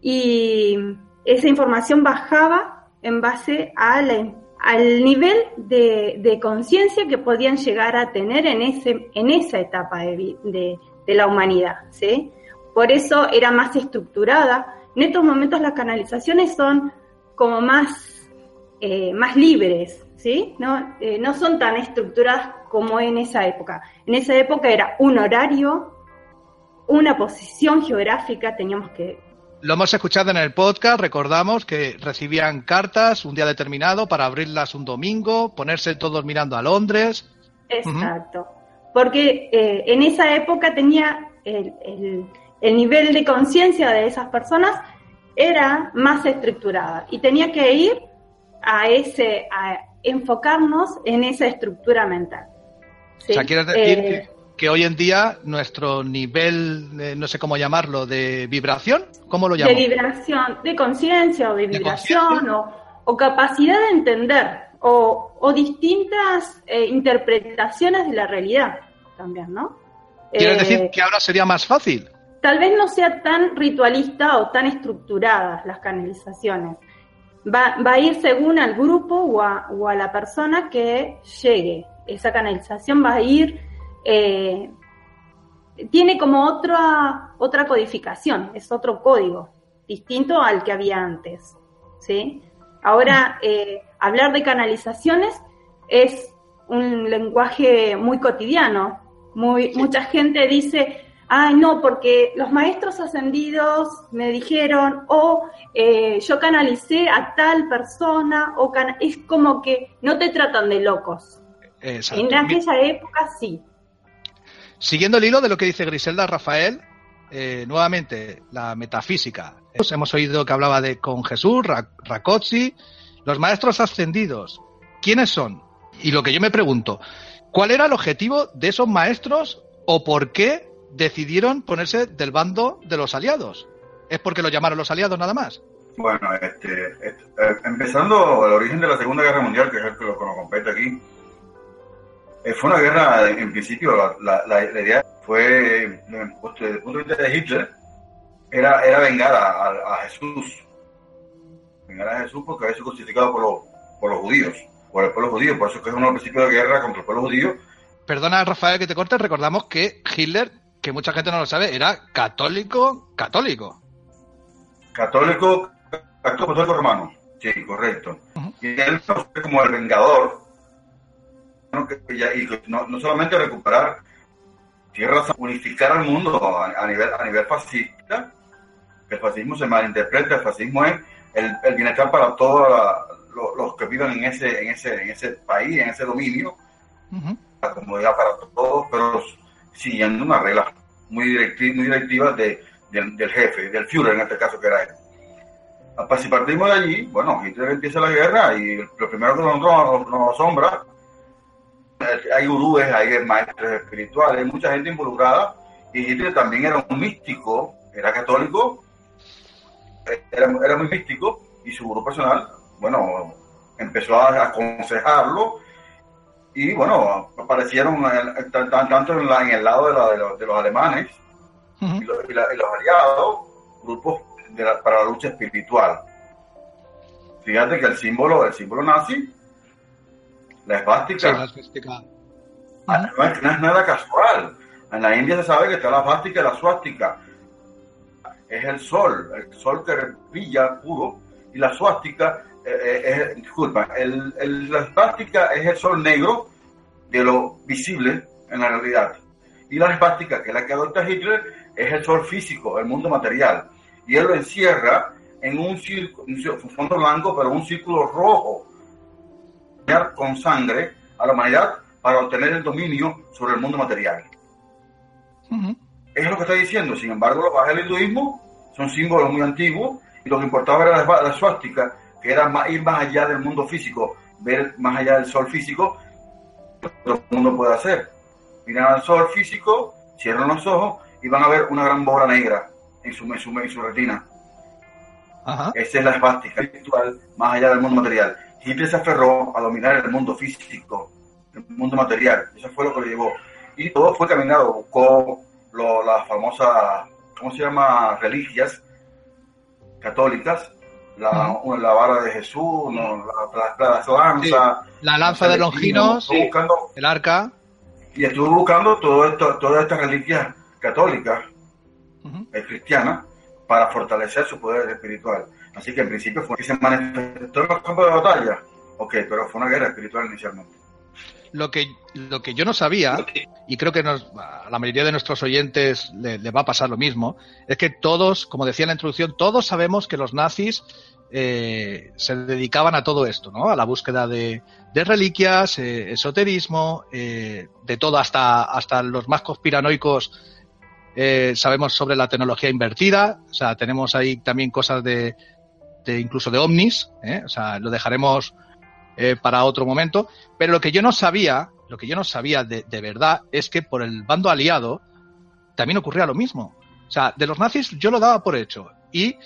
y esa información bajaba en base a la, al nivel de, de conciencia que podían llegar a tener en, ese, en esa etapa de, de, la humanidad. ¿sí? Por eso era más estructurada. En estos momentos las canalizaciones son como más, eh, más libres, ¿sí? No, eh, no son tan estructuradas como en esa época. En esa época era un horario, una posición geográfica, teníamos que lo hemos escuchado en el podcast, recordamos que recibían cartas un día determinado para abrirlas un domingo, ponerse todos mirando a Londres. Exacto, porque eh, en esa época tenía el, el, el nivel de conciencia de esas personas era más estructurada y tenía que ir a ese, a enfocarnos en esa estructura mental. ¿sí? O sea, quieres decir eh, que que hoy en día nuestro nivel, eh, no sé cómo llamarlo, de vibración, ¿cómo lo llamamos? De vibración, de conciencia o de vibración de o, o, capacidad de entender o, o distintas eh, interpretaciones de la realidad también, ¿no? ¿Quieres eh, decir que ahora sería más fácil? Tal vez no sea tan ritualista o tan estructuradas las canalizaciones. Va, va a ir según al grupo o a, o a la persona que llegue. Esa canalización va a ir eh, tiene como otra, otra codificación, es otro código, distinto al que había antes. ¿sí? Ahora, eh, hablar de canalizaciones es un lenguaje muy cotidiano. Muy. Mucha gente dice, ay, no, porque los maestros ascendidos me dijeron, o eh, yo canalicé a tal persona, o es como que no te tratan de locos. Exacto. En aquella época sí. Siguiendo el hilo de lo que dice Griselda Rafael, eh, nuevamente la metafísica. Hemos oído que hablaba de con Jesús, Rakotsi, los maestros ascendidos. ¿Quiénes son? Y lo que yo me pregunto, ¿cuál era el objetivo de esos maestros o por qué decidieron ponerse del bando de los aliados? ¿Es porque lo llamaron los aliados nada más? Bueno, este, este, eh, empezando el origen de la Segunda Guerra Mundial, que es el que lo, compete aquí, fue una guerra, en principio, la, la, la idea fue, desde el punto de vista de Hitler, era, era vengar a, a, a, Jesús. Vengar a Jesús porque había sido crucificado por los, por los judíos, por el pueblo judío. Por eso es que es un principio de guerra contra el pueblo judío. Perdona, Rafael, que te corte. Recordamos que Hitler, que mucha gente no lo sabe, era católico, católico. Católico, católico romano. Sí, correcto. Uh -huh. Y él fue como el vengador y no, no, solamente recuperar tierras, unificar al mundo a, a, nivel, a nivel fascista, el fascismo se malinterpreta, el fascismo es el, el bienestar para todos los, los que viven en ese, en, ese, en ese país, en ese dominio, uh -huh. la comodidad para todos, pero siguiendo una regla muy directiva, muy directiva de, de, del jefe, del Führer en este caso que era él. Si partimos de allí, bueno, Hitler empieza la guerra y lo primero que nos, nos asombra hay gurúes, hay maestros espirituales, hay mucha gente involucrada, y Hitler también era un místico, era católico, era, era muy místico, y su gurú personal, bueno, empezó a aconsejarlo, y bueno, aparecieron tanto en, la, en el lado de, la, de, los, de los, alemanes uh -huh. y, los, y, la, y, los, aliados, grupos para la lucha espiritual. Fíjate que el símbolo, el símbolo nazi la esvástica. Sí, la esvástica. Ah, no, es, no, es, nada casual. En la India se sabe que está la esvástica y la suástica. Es el sol, el sol que brilla puro, y la suástica eh, es, disculpa, el, el, la esvástica es el sol negro de lo visible en la realidad. Y la esvástica, que es la que adopta Hitler, es el sol físico, el mundo material. Y él lo encierra en un, círculo, un fondo blanco, pero un círculo rojo con sangre a la humanidad para obtener el dominio sobre el mundo material. Uh -huh. Es lo que está diciendo. Sin embargo, los bajes del hinduismo son símbolos muy antiguos y lo que importaba era la, la suástica, que era más, ir más allá del mundo físico, ver más allá del sol físico todo el mundo puede hacer. Miran al sol físico, cierran los ojos y van a ver una gran bola negra en su, en su, en su retina. Esa es la esvástica espiritual más allá del mundo material. Hitler se aferró a dominar el mundo físico, el mundo material. Eso fue lo que lo llevó. Y todo fue caminado. Buscó las famosas, ¿cómo se llama? Religias católicas. La, la vara de Jesús, la, lanza. La lanza de Longinos, el arca. Y estuvo buscando todo esto, todas estas reliquias católicas, eh, cristianas, para fortalecer su poder espiritual. Así que en principio fue que se manifestó en los campos de batalla. Ok, pero fue una guerra espiritual inicialmente. Lo que, lo que yo no sabía, y creo que a la mayoría de nuestros oyentes le, va a pasar lo mismo, es que todos, como decía en la introducción, todos sabemos que los nazis eh, se dedicaban a todo esto, ¿no? A la búsqueda de, reliquias, eh, esoterismo, eh, de todo, hasta, hasta los más conspiranoicos eh, sabemos sobre la tecnología invertida, o sea, tenemos ahí también cosas de, incluso de ovnis, ¿eh? o sea, lo dejaremos eh, para otro momento. Pero lo que yo no sabía, lo que yo no sabía de, de verdad es que por el bando aliado también ocurría lo mismo. O sea, de los nazis yo lo daba por hecho. Y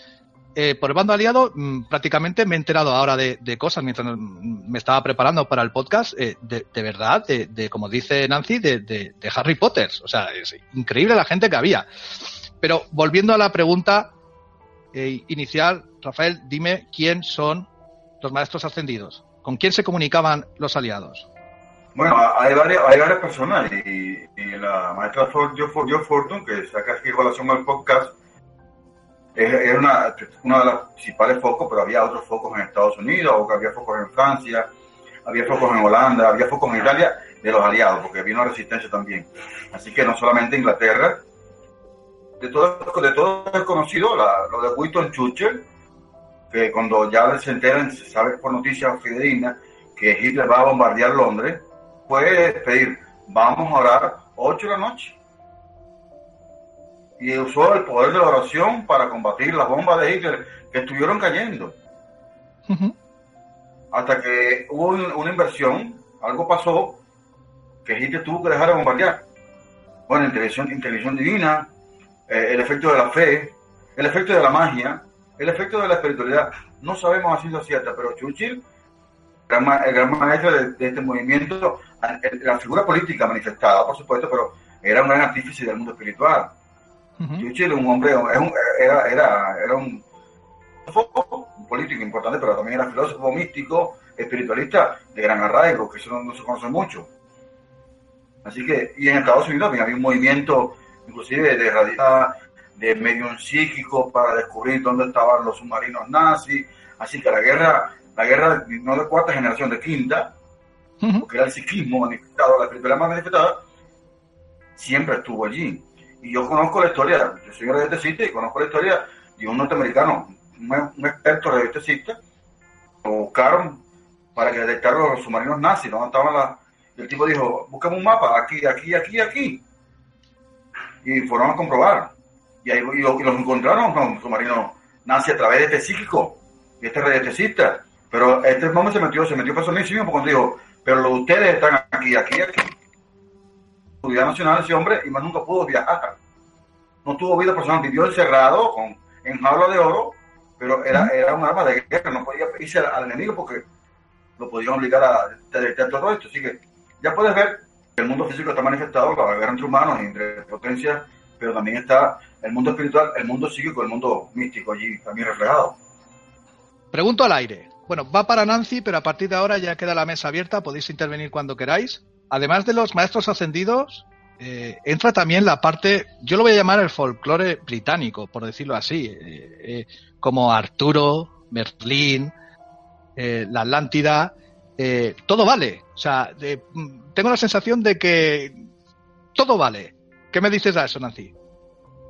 eh, por el bando aliado, mm, prácticamente me he enterado ahora de, cosas mientras me estaba preparando para el podcast, eh, de, verdad, de, como dice Nancy, de, Harry Potter. O sea, es increíble la gente que había. Pero volviendo a la pregunta eh, inicial, Rafael, dime quién son los maestros ascendidos. ¿Con quién se comunicaban los aliados? Bueno, hay varias, hay varias personas y, la maestra Joe Fortune, que saca aquí relación al podcast, era una, uno de los principales focos, pero había otros focos en Estados Unidos, había focos en Francia, había focos en Holanda, había focos en Italia de los aliados, porque vino resistencia también. Así que no solamente Inglaterra, de todo, de todo es conocido lo de Winston Churchill, que cuando ya se enteran, se sabe por noticias fidedignas que Hitler va a bombardear Londres, puede pedir, vamos a orar 8 de la noche y usó el poder de la oración para combatir las bombas de Hitler que estuvieron cayendo. Hasta que hubo una inversión, algo pasó, que Hitler tuvo que dejar de bombardear. Bueno, intervención, intervención divina, eh, el efecto de la fe, el efecto de la magia, el efecto de la espiritualidad. No sabemos así lo cierta, pero Churchill, el gran maestro de, este movimiento, la figura política manifestada, por supuesto, pero era un gran artífice del mundo espiritual Churchill un hombre, era, era, era un, político importante, pero también era filósofo místico, espiritualista de gran arraigo, que eso no, se conoce mucho. Así que, y en Estados Unidos también había un movimiento, inclusive de radical, de medio psíquico para descubrir dónde estaban los submarinos nazis. Así que la guerra, la guerra no de cuarta generación, de quinta, porque era el psiquismo manifestado, la espiritualidad más manifestada, siempre estuvo allí. Y yo conozco la historia, yo soy radiestesista y conozco la historia de un norteamericano, un, experto radiestesista, lo buscaron para que detectaran los submarinos nazis, donde estaban las... Y el tipo dijo, buscame un mapa, aquí, aquí, aquí, aquí. Y fueron a comprobar. Y, ahí, y, los encontraron con submarinos nazis a través de este psíquico, y este radiestesista. Pero este hombre se metió, se metió personísimo porque dijo, pero los de ustedes están aquí, aquí, aquí seguridad nacional ese hombre y más nunca pudo viajar. No tuvo vida personal, vivió encerrado con, en jaula de oro, pero era, era un arma de guerra, no podía irse al, enemigo porque lo podían obligar a detectar todo esto. Así que ya puedes ver el mundo físico está manifestado, la guerra entre humanos, entre potencias, pero también está el mundo espiritual, el mundo psíquico, el mundo místico allí también reflejado. Pregunto al aire. Bueno, va para Nancy, pero a partir de ahora ya queda la mesa abierta, podéis intervenir cuando queráis además de los maestros ascendidos, eh, entra también la parte, yo lo voy a llamar el folclore británico, por decirlo así, eh, eh, como Arturo, Merlín, la Atlántida, todo vale. O sea, tengo la sensación de que todo vale. ¿Qué me dices a eso, Nancy?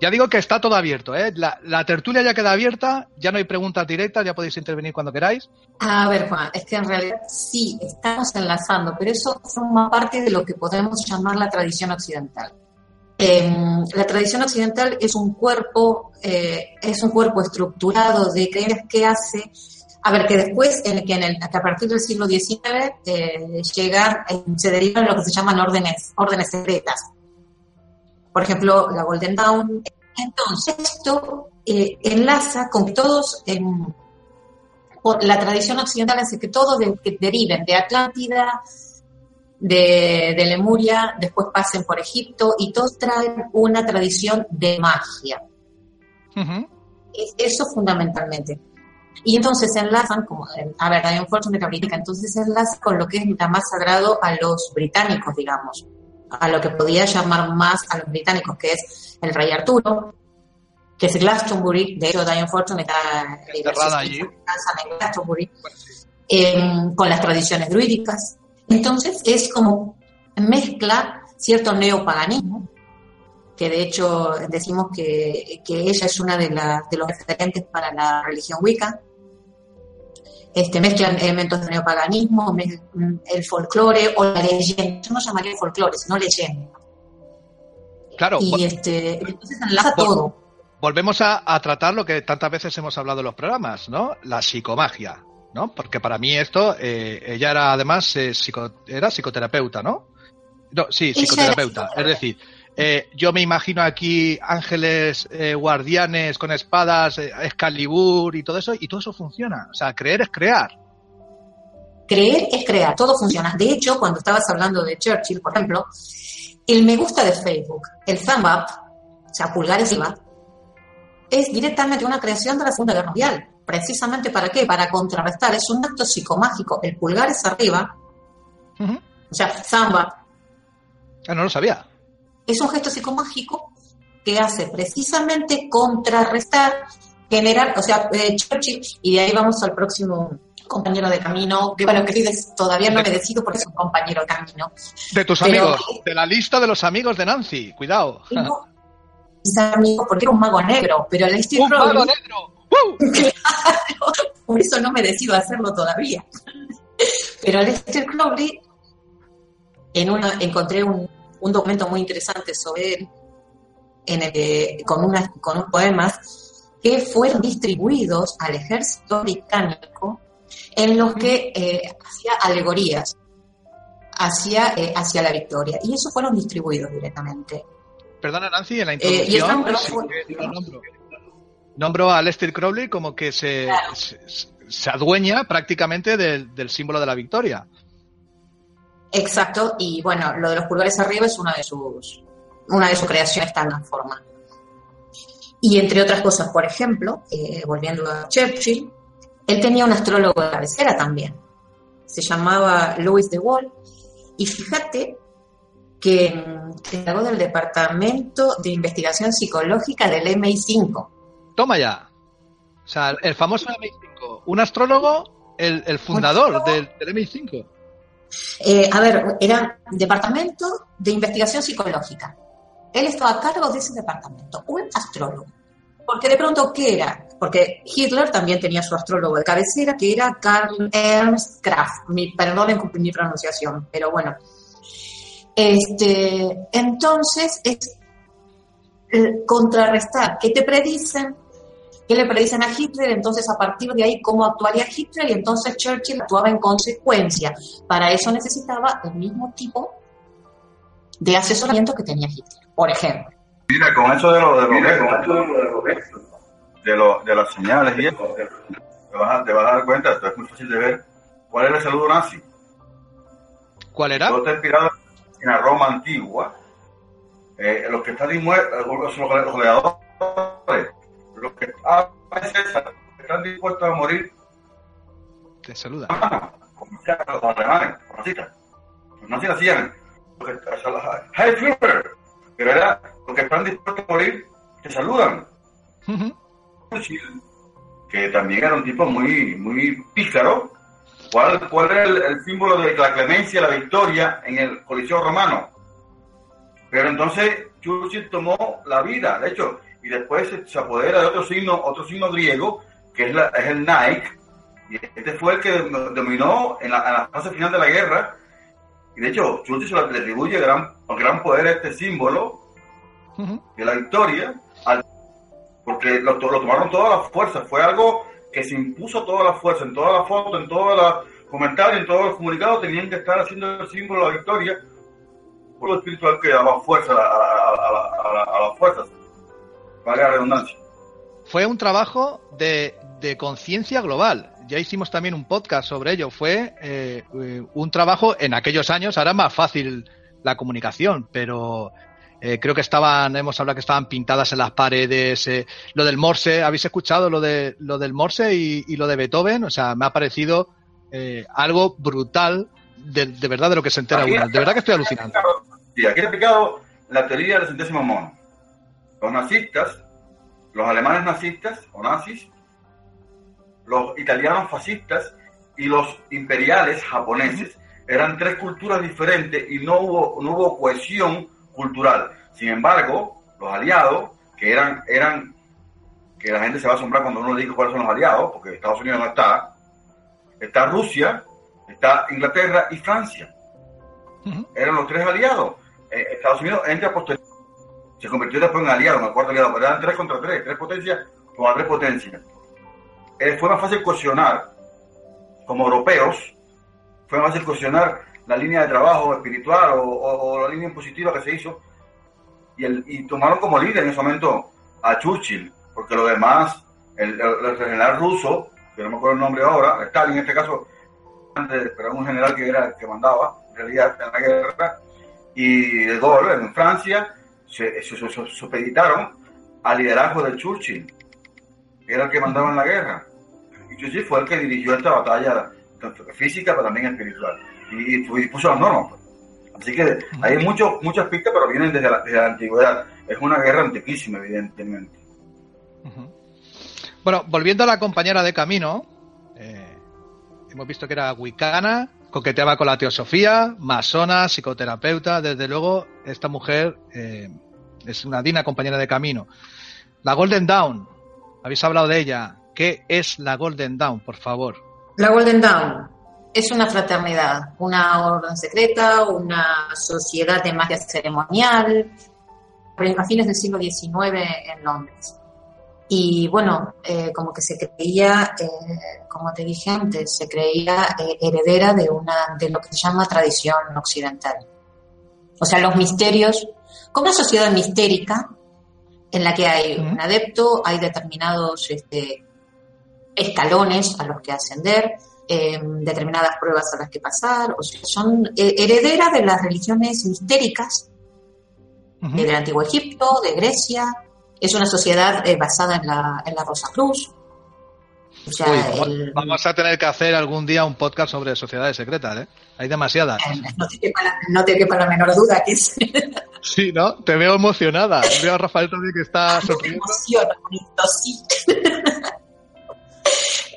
Ya digo que está todo abierto, ¿eh? La, tertulia ya queda abierta, ya no hay preguntas directas, ya podéis intervenir cuando queráis. A ver, Juan, es que en realidad sí, estamos enlazando, pero eso forma parte de lo que podemos llamar la tradición occidental. Em, la tradición occidental es un cuerpo, eh, es un cuerpo estructurado de creencias que hace A ver, que después, en, que, en el, que a partir del siglo XIX eh, eh, se derivan lo que se llaman órdenes, órdenes secretas. Por ejemplo, la Golden Dawn. Entonces, esto eh, enlaza con todos, en, por la tradición occidental hace que todos deriven de Atlántida, de, Lemuria, después pasen por Egipto y todos traen una tradición de magia. Eso fundamentalmente. Y entonces se enlazan, como, a ver, hay un Fortune de entonces se enlaza con lo que es más sagrado a los británicos, digamos, a lo que podía llamar más a los británicos, que es el rey Arturo, que es Glastonbury, de hecho Diane Fortune está enterrada allí. En Glastonbury, em, con las tradiciones druídicas. Entonces es como mezcla cierto neopaganismo, que de hecho decimos que, ella es una de, de los referentes para la religión Wicca. Este, mezclan elementos de neopaganismo, el folclore o la leyenda. Yo no llamaría folclore, sino leyenda. Claro. Y este, entonces enlaza todo. Volvemos a, tratar lo que tantas veces hemos hablado en los programas, ¿no? La psicomagia, ¿no? Porque para mí esto, eh, ella era además eh, era psicoterapeuta, ¿no? No, sí, psicoterapeuta. Es decir, eh, yo me imagino aquí ángeles eh, guardianes con espadas, eh, Excalibur y todo eso, y todo eso funciona. O sea, creer es crear. Creer es crear, todo funciona. De hecho, cuando estabas hablando de Churchill, por ejemplo, el me gusta de Facebook, el thumb up, o sea, pulgar encima, es directamente una creación de la Segunda Guerra Mundial. Precisamente para qué? Para contrarrestar. Es un acto psicomágico. El pulgar es arriba. O sea, thumb up. Ah, no lo sabía es un gesto psicomágico que hace precisamente contrarrestar, generar, o sea, eh, Churchill, y de ahí vamos al próximo compañero de camino, que bueno, que todavía no me decido porque es un compañero de camino. De tus amigos, de la lista de los amigos de Nancy, cuidado. mis amigos, porque era un mago negro, pero el ¡Un mago negro! Claro, por eso no me decido hacerlo todavía. Pero Lester Crowley, en una, encontré un, un documento muy interesante sobre él, en el con, una, con poemas que fueron distribuidos al ejército británico en los que eh, hacía alegorías hacia, eh, hacia la victoria. Y esos fueron distribuidos directamente. Perdona, Nancy, en la eh, introducción nombro, a Lester Crowley como que se, se, adueña prácticamente del, del símbolo de la victoria. Exacto, y bueno, lo de los pulgares arriba es una de sus, una de sus creaciones tan forma. Y entre otras cosas, por ejemplo, eh, volviendo a Churchill, él tenía un astrólogo de cabecera también. Se llamaba Louis de Wall. Y fíjate que se encargó del Departamento de Investigación Psicológica del MI5. Toma ya. O sea, el famoso MI5. Un astrólogo, el, fundador del, del MI5. Eh, a ver, era departamento de investigación psicológica. Él estaba a cargo de ese departamento, un astrólogo. Porque de pronto, ¿qué era? Porque Hitler también tenía su astrólogo de cabecera, que era Karl Ernst Graf. Mi, perdonen mi pronunciación, pero bueno. Este, entonces, es eh, contrarrestar qué te predicen ¿Qué le predicen a Hitler? Entonces, a partir de ahí, ¿cómo actuaría Hitler? Y entonces Churchill actuaba en consecuencia. Para eso necesitaba el mismo tipo de asesoramiento que tenía Hitler, por ejemplo. Mira, con eso de los de de, de, las señales y eso, te vas, a, te vas a dar cuenta, esto es muy fácil de ver, cuál era el saludo nazi. ¿Cuál era? Todo está inspirado en la Roma antigua. Eh, los que están inmuertos, los, los que ah, están dispuestos a morir, te saludan. Como los alemanes, los nazistas. Los nazis hacían, Hey Führer, pero era los que están dispuestos a morir, te saludan. Que también era un tipo muy, muy pícaro. ¿Cuál, cuál era el, el, símbolo de la clemencia, la victoria en el Coliseo Romano? Pero entonces Churchill tomó la vida. De hecho, y después se, apodera de otro signo, otro signo griego, que es, es el Nike, y este fue el que dominó en la, fase final de la guerra, y de hecho Churchill se le atribuye gran, gran poder a este símbolo de la victoria, porque lo, tomaron todas las fuerzas, fue algo que se impuso toda la fuerza, en toda la foto, en todos los comentarios, en todos los comunicados, tenían que estar haciendo el símbolo de la victoria. Por lo espiritual que daba fuerza a, a las fuerzas. Vale la redundancia. Fue un trabajo de, de conciencia global. Ya hicimos también un podcast sobre ello. Fue eh, un trabajo en aquellos años, ahora es más fácil la comunicación, pero eh, creo que estaban, hemos hablado que estaban pintadas en las paredes, eh, lo del Morse, ¿habéis escuchado lo de lo del Morse y, lo de Beethoven? O sea, me ha parecido algo brutal de, verdad de lo que se entera uno. De verdad que estoy alucinando. Sí, aquí he explicado la teoría del centésimo mono. Los nazistas, los alemanes nazistas o nazis, los italianos fascistas y los imperiales japoneses eran tres culturas diferentes y no hubo, no hubo cohesión cultural. Sin embargo, los aliados, que eran, eran, que la gente se va a asombrar cuando uno dice cuáles son los aliados, porque Estados Unidos no está, está Rusia, está Inglaterra y Francia. Eran los tres aliados. Eh, Estados Unidos entra posteriormente, se convirtió después en aliado, me acuerdo aliado, pero eran tres contra tres, tres potencias contra tres potencias. Eh, fue más fácil cuestionar, como europeos, fue más fácil cuestionar la línea de trabajo espiritual o, la línea impositiva que se hizo y, el, y, tomaron como líder en ese momento a Churchill, porque lo demás, el, general ruso, que no me acuerdo el nombre ahora, Stalin en este caso, pero un general que era el que mandaba en realidad en la guerra, y de Gaulle en Francia se, supeditaron al liderazgo de Churchill, que era el que mandaba en la guerra. Y Churchill fue el que dirigió esta batalla, tanto física, pero también espiritual y, puso las normas. Pues. Así que hay muchos muchas pistas, pero vienen desde la, antigüedad. Es una guerra antiquísima, evidentemente. Bueno, volviendo a la compañera de camino, eh, hemos visto que era wicana, coqueteaba con la teosofía, masona, psicoterapeuta. Desde luego, esta mujer eh, es una digna compañera de camino. La Golden Dawn, habéis hablado de ella. ¿Qué es la Golden Dawn, por favor? La Golden Dawn es una fraternidad, una orden secreta, una sociedad de magia ceremonial, a fines del siglo XIX en Londres. Y bueno, eh, como que se creía, eh, como te dije antes, se creía eh, heredera de, una, de lo que se llama tradición occidental. O sea, los misterios, como una sociedad mistérica en la que hay un adepto, hay determinados este, escalones a los que ascender, eh, determinadas pruebas a las que pasar, o sea, son eh, herederas de las religiones mistéricas del Antiguo Egipto, de Grecia. Es una sociedad eh, basada en la, en la Rosa Cruz. Vamos a tener que hacer algún día un podcast sobre sociedades secretas, ¿eh? Hay demasiadas. No te quepa la, no te quepa la menor duda que es. Sí, ¿no? Te veo emocionada. Veo a Rafael también que está sonriendo. sí.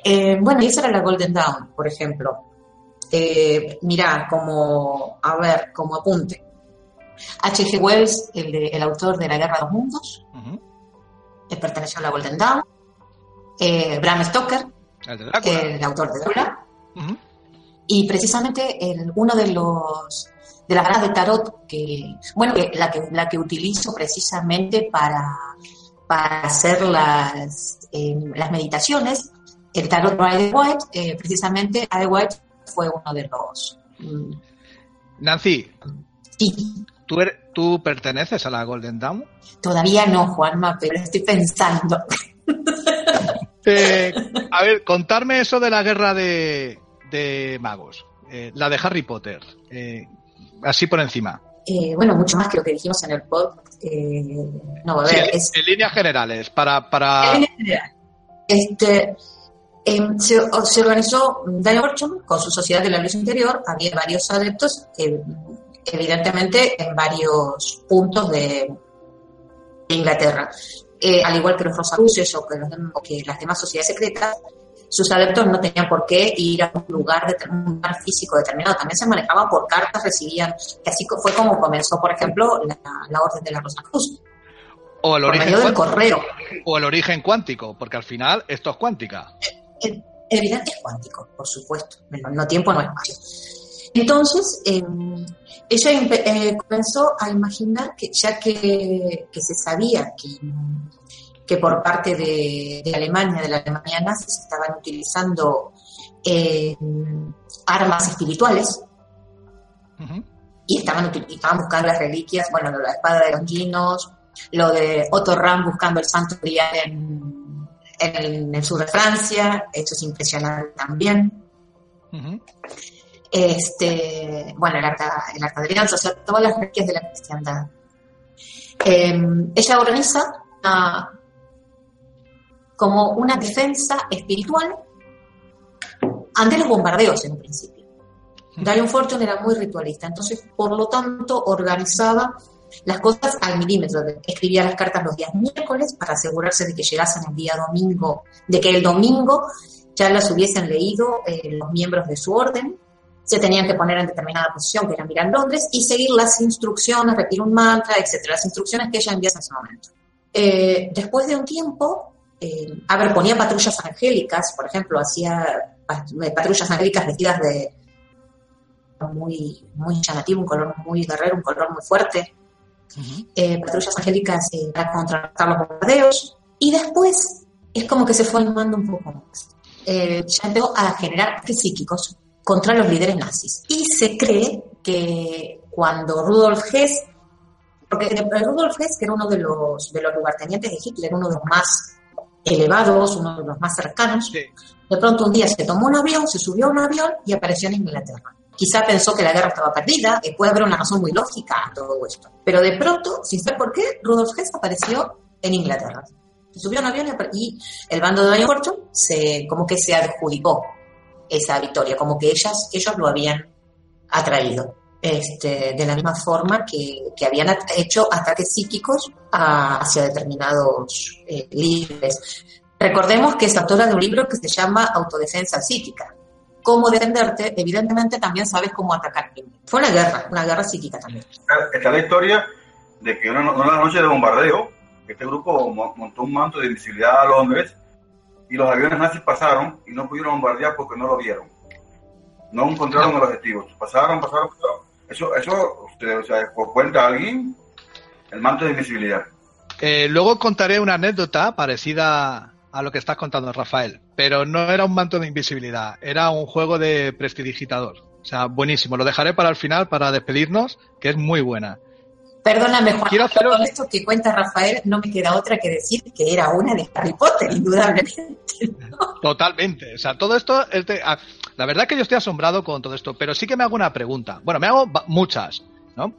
Eh, bueno, y esa era la Golden Dawn, por ejemplo. Eh, mirá, como, a ver, como apunte. H.G. Wells, el, autor de La Guerra de los Mundos, perteneció a la Golden Dawn. Eh, Bram Stoker, el, autor de Drácula. Y precisamente uno de los de las ganas de tarot que, bueno, la que, la que utilizo precisamente para, para hacer las, las meditaciones el tarot de White, eh, precisamente Ade White fue uno de los. Mm, Nancy. Sí. ¿tú, er, ¿Tú perteneces a la Golden Dawn? Todavía no, Juanma, pero estoy pensando. Eh, a ver, contarme eso de la guerra de, de magos, eh, la de Harry Potter, así por encima. bueno, mucho más que lo que dijimos en el pod. no, a ver, en, líneas generales, para... para... En líneas generales. Este, Em, se, organizó Daniel Orchon con su Sociedad de la Luz Interior, había varios adeptos, evidentemente en varios puntos de, Inglaterra. Eh, al igual que los Rosacruces o que, que las demás sociedades secretas, sus adeptos no tenían por qué ir a un lugar, de, un lugar físico determinado, también se manejaban por cartas, recibían, que así fue como comenzó, por ejemplo, la, Orden de la Rosa Cruz. O el, origen del correo. o el origen cuántico, porque al final esto es cuántica evidente es cuántico, por supuesto, no, tiempo, no espacio. Entonces, eh, ella eh, comenzó a imaginar que ya que, se sabía que, que por parte de, Alemania, de la Alemania nazi, se estaban utilizando eh, armas espirituales. Y estaban, estaban buscando las reliquias, bueno, la espada de Longinos, lo de Otto Ram buscando el santo grial en, en, el, sur de Francia, esto es impresionante también. Este, bueno, el arca, el arca de o sea, todas las reliquias de la cristiandad. Em, ella organiza como una defensa espiritual ante los bombardeos en un principio. Dion Fortune era muy ritualista, entonces por lo tanto organizaba las cosas al milímetro. Escribía las cartas los días miércoles para asegurarse de que llegasen el día domingo, de que el domingo ya las hubiesen leído eh, los miembros de su orden, se tenían que poner en determinada posición, que era mirar Londres, y seguir las instrucciones, repetir un mantra, etcétera, las instrucciones que ella envía en ese momento. Eh, después de un tiempo, eh, a ver, ponía patrullas angélicas, por ejemplo, hacía patrullas angélicas vestidas de muy, muy llamativo, un color muy guerrero, un color muy fuerte, eh, patrullas angélicas eh, para contrarrestar los bombardeos, y después es como que se fue animando un poco más. Eh, ya empezó a generar psíquicos contra los líderes nazis. Y se cree que cuando Rudolf Hess, porque Rudolf Hess, que era uno de los, de los lugartenientes de Hitler, uno de los más elevados, uno de los más cercanos, de pronto un día se tomó un avión, se subió a un avión y apareció en Inglaterra. Quizá pensó que la guerra estaba perdida, y puede haber una razón muy lógica a todo esto. Pero de pronto, sin saber por qué, Rudolf Hess apareció en Inglaterra. Se subió a un avión y el bando de Diane se, como que se adjudicó esa victoria, como que ellas, ellos lo habían atraído. Este, de la misma forma que, que habían hecho ataques psíquicos hacia determinados eh, líderes. Recordemos que es autora de un libro que se llama Autodefensa Psíquica, cómo defenderte, evidentemente también sabes cómo atacar. Fue una guerra, una guerra psíquica también. Está la historia de que una, noche de bombardeo, este grupo montó un manto de invisibilidad a Londres y los aviones nazis pasaron y no pudieron bombardear porque no lo vieron. No encontraron el objetivo. Pasaron, pasaron, pasaron. Eso, eso usted, o sea, por cuenta alguien, el manto de invisibilidad. Eh, luego contaré una anécdota parecida a lo que estás contando, Rafael. Pero no era un manto de invisibilidad, era un juego de prestidigitador. O sea, buenísimo. Lo dejaré para el final, para despedirnos, que es muy buena. Perdóname, Juan, Quiero hacer... con esto que cuenta Rafael, no me queda otra que decir que era una de Harry Potter, indudablemente. Totalmente. O sea, todo esto, ah, la verdad que yo estoy asombrado con todo esto, pero sí que me hago una pregunta. Bueno, me hago muchas, ¿no?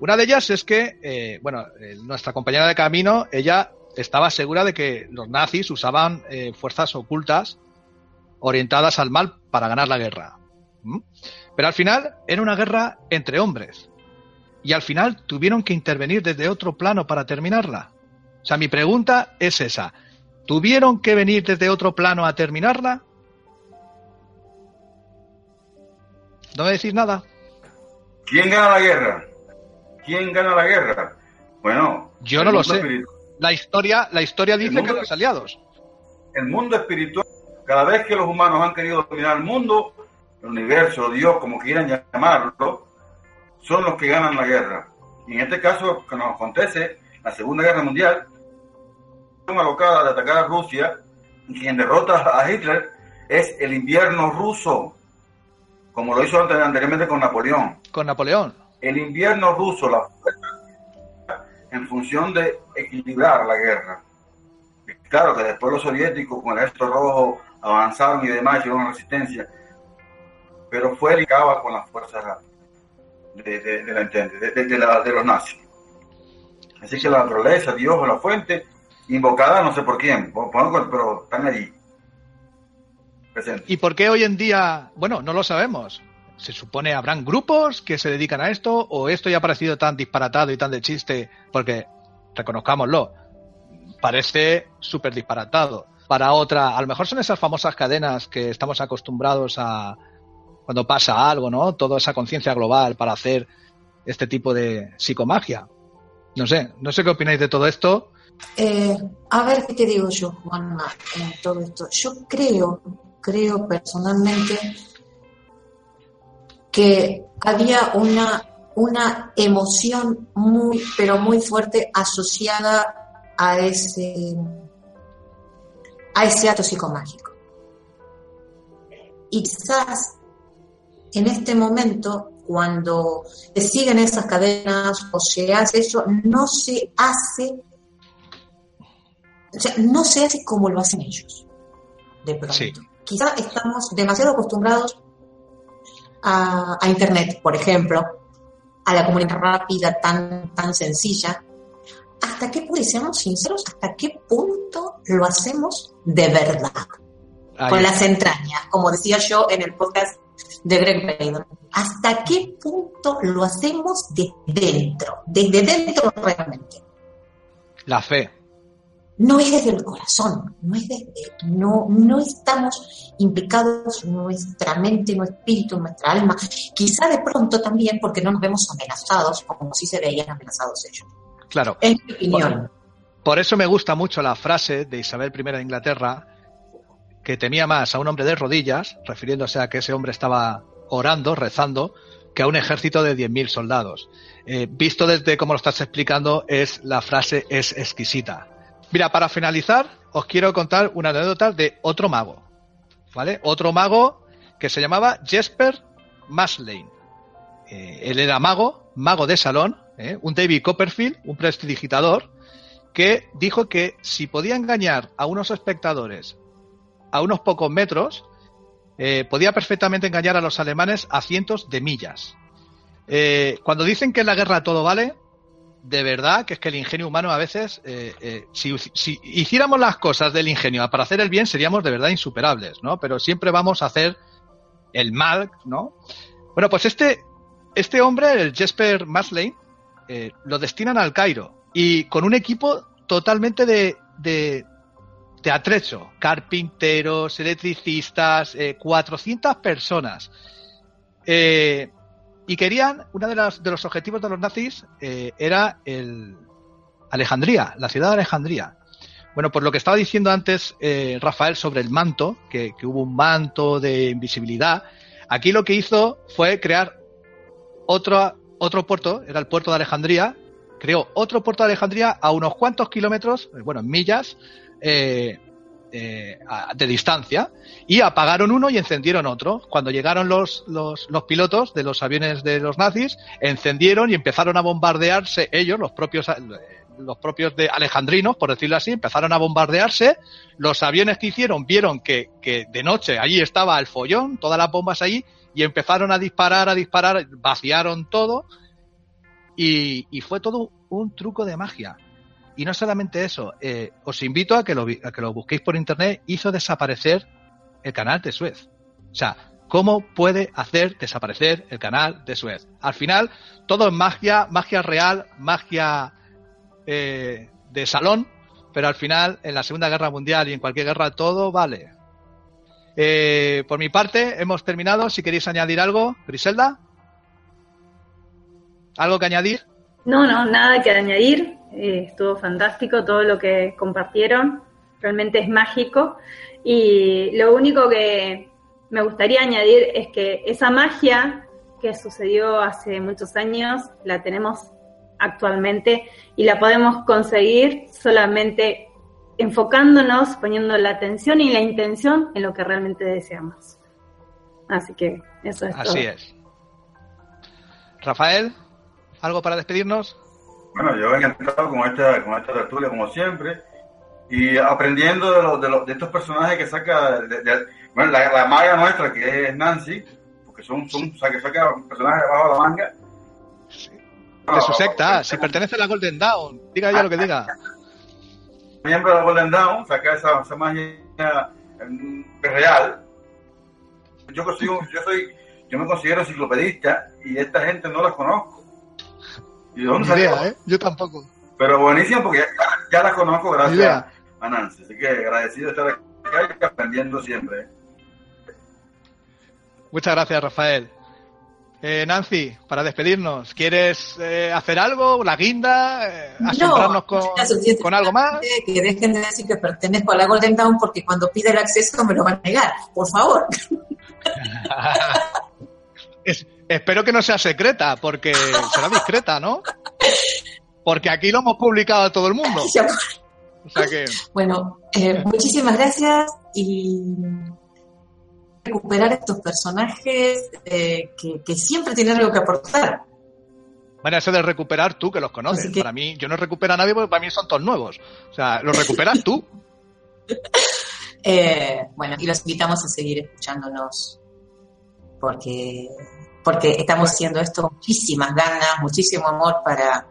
Una de ellas es que, eh, bueno, eh, nuestra compañera de camino, ella estaba segura de que los nazis usaban eh, fuerzas ocultas orientadas al mal para ganar la guerra. Pero al final era una guerra entre hombres. Y al final tuvieron que intervenir desde otro plano para terminarla. O sea, mi pregunta es esa. ¿Tuvieron que venir desde otro plano a terminarla? ¿No me decís nada? ¿Quién gana la guerra? ¿Quién gana la guerra? Bueno, yo no lo sé. La historia, la historia dice que los aliados. El mundo espiritual, cada vez que los humanos han querido dominar el mundo, el universo, Dios, como quieran llamarlo, son los que ganan la guerra. Y en este caso, que nos acontece, la Segunda Guerra Mundial, una locada de atacar a Rusia, y quien derrota a Hitler es el invierno ruso, como lo hizo anteriormente con Napoleón. Con Napoleón. El invierno ruso, la en función de equilibrar la guerra. Claro que después los soviéticos con el ejército rojo avanzaron y demás, una resistencia, pero fue el con las fuerzas de, de, la, de, los nazis. Así que la naturaleza, Dios o la fuente, invocada no sé por quién, pero están allí. Presentes. ¿Y por qué hoy en día? Bueno, no lo sabemos se supone habrán grupos que se dedican a esto o esto ya ha parecido tan disparatado y tan de chiste porque reconozcámoslo parece súper disparatado para otra a lo mejor son esas famosas cadenas que estamos acostumbrados a cuando pasa algo no toda esa conciencia global para hacer este tipo de psicomagia. No sé no sé qué opináis de todo esto. Eh, a ver qué te digo yo Juanma en todo esto yo creo creo personalmente que había una, una emoción muy, pero muy fuerte asociada a ese, a ese acto psicomágico. Y quizás en este momento, cuando se siguen esas cadenas o se hace eso, no se hace, o sea, no se hace como lo hacen ellos, de pronto. Quizás estamos demasiado acostumbrados a, a Internet, por ejemplo, a la comunicación rápida, tan, tan sencilla, ¿hasta qué punto, seamos sinceros, hasta qué punto lo hacemos de verdad? con las entrañas, como decía yo en el podcast de Greg Bader. ¿Hasta qué punto lo hacemos desde dentro? Desde dentro realmente. La fe. No es desde el corazón, no es desde, no, no estamos implicados nuestra mente, nuestro espíritu, nuestra alma. Quizá de pronto también porque no nos vemos amenazados, como si se veían amenazados ellos. Claro. En mi opinión. Por, eso me gusta mucho la frase de Isabel I de Inglaterra, que temía más a un hombre de rodillas, refiriéndose a que ese hombre estaba orando, rezando, que a un ejército de 10.000 soldados. Eh, visto desde cómo lo estás explicando, es la frase es exquisita. Mira, para finalizar, os quiero contar una anécdota de otro mago, ¿vale? Otro mago que se llamaba Jesper Maslane. Eh, él era mago, mago de salón, ¿eh? un David Copperfield, un prestidigitador, que dijo que si podía engañar a unos espectadores a unos pocos metros, eh, podía perfectamente engañar a los alemanes a cientos de millas. Eh, cuando dicen que en la guerra todo vale, de verdad que es que el ingenio humano a veces, si, si, hiciéramos las cosas del ingenio para hacer el bien, seríamos de verdad insuperables, ¿no? Pero siempre vamos a hacer el mal, ¿no? Bueno, pues este, este hombre, el Jesper Maslane, eh, lo destinan al Cairo y con un equipo totalmente de, atrecho, carpinteros, electricistas, 400 eh, personas. Eh, y querían, uno de, de los objetivos de los nazis era el Alejandría, la ciudad de Alejandría. Bueno, por lo que estaba diciendo antes Rafael sobre el manto, que, que, hubo un manto de invisibilidad, aquí lo que hizo fue crear otra, otro puerto, era el puerto de Alejandría, creó otro puerto de Alejandría a unos cuantos kilómetros, eh, bueno, en millas, eh, eh, de distancia, y apagaron uno y encendieron otro. Cuando llegaron los, los, los, pilotos de los aviones de los nazis, encendieron y empezaron a bombardearse ellos, los propios los propios de alejandrinos, por decirlo así, empezaron a bombardearse. Los aviones que hicieron vieron que, que de noche allí estaba el follón, todas las bombas allí, y empezaron a disparar, a disparar, vaciaron todo y, fue todo un truco de magia. Y no solamente eso, eh, os invito a que, lo, a que lo busquéis por internet, hizo desaparecer el canal de Suez. O sea, ¿cómo puede hacer desaparecer el canal de Suez? Al final, todo es magia, magia real, magia eh, de salón, pero al final, en la Segunda Guerra Mundial y en cualquier guerra, todo vale. Eh, por mi parte, hemos terminado. Si queréis añadir algo, Griselda. ¿Algo que añadir? No, no, nada que añadir. Eh, estuvo fantástico todo lo que compartieron. Realmente es mágico. Y lo único que me gustaría añadir es que esa magia que sucedió hace muchos años la tenemos actualmente y la podemos conseguir solamente enfocándonos, poniendo la atención y la intención en lo que realmente deseamos. Así que eso es. Así es. Rafael, ¿algo para despedirnos? Bueno, yo he encantado con esta, con esta tertulia como siempre y aprendiendo de, de, de estos personajes que saca, bueno, la, la, maga nuestra que es Nancy, porque son, son o sea, que saca personajes debajo de la manga. De su secta, si pertenece a la Golden Dawn, diga ya lo que diga miembro de la Golden Dawn, sacar esa, esa magia real. Yo, consigo, yo, soy, yo me considero enciclopedista y esta gente no la conozco. ¿Y dónde salió? ¿eh? Yo tampoco. Pero buenísimo porque ya, ya la conozco gracias a Nancy. Así que agradecido de estar aquí y aprendiendo siempre. Muchas gracias, Rafael. Eh, Nancy, para despedirnos, ¿quieres eh, hacer algo? ¿La guinda? Eh, ¿Asombrarnos con, con, algo más? Que dejen de decir que pertenezco a la Golden Dawn porque cuando pide el acceso me lo van a negar. Por favor. espero que no sea secreta, porque será discreta, ¿no? Porque aquí lo hemos publicado a todo el mundo. O sea que... Bueno, eh, muchísimas gracias y recuperar estos personajes eh, que, que, siempre tienen algo que aportar. Bueno, eso de recuperar tú, que los conoces. Para mí, yo no recupero a nadie porque para mí son todos nuevos. O sea, los recuperas tú. eh, bueno, y los invitamos a seguir escuchándonos porque, porque estamos haciendo esto con muchísimas ganas, muchísimo amor para,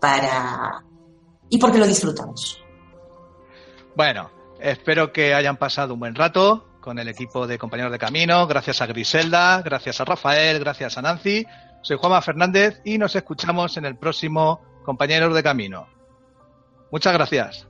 para, y porque lo disfrutamos. Bueno, espero que hayan pasado un buen rato con el equipo de compañeros de camino. Gracias a Griselda, gracias a Rafael, gracias a Nancy. Soy Juanma Fernández y nos escuchamos en el próximo Compañeros de Camino. Muchas gracias.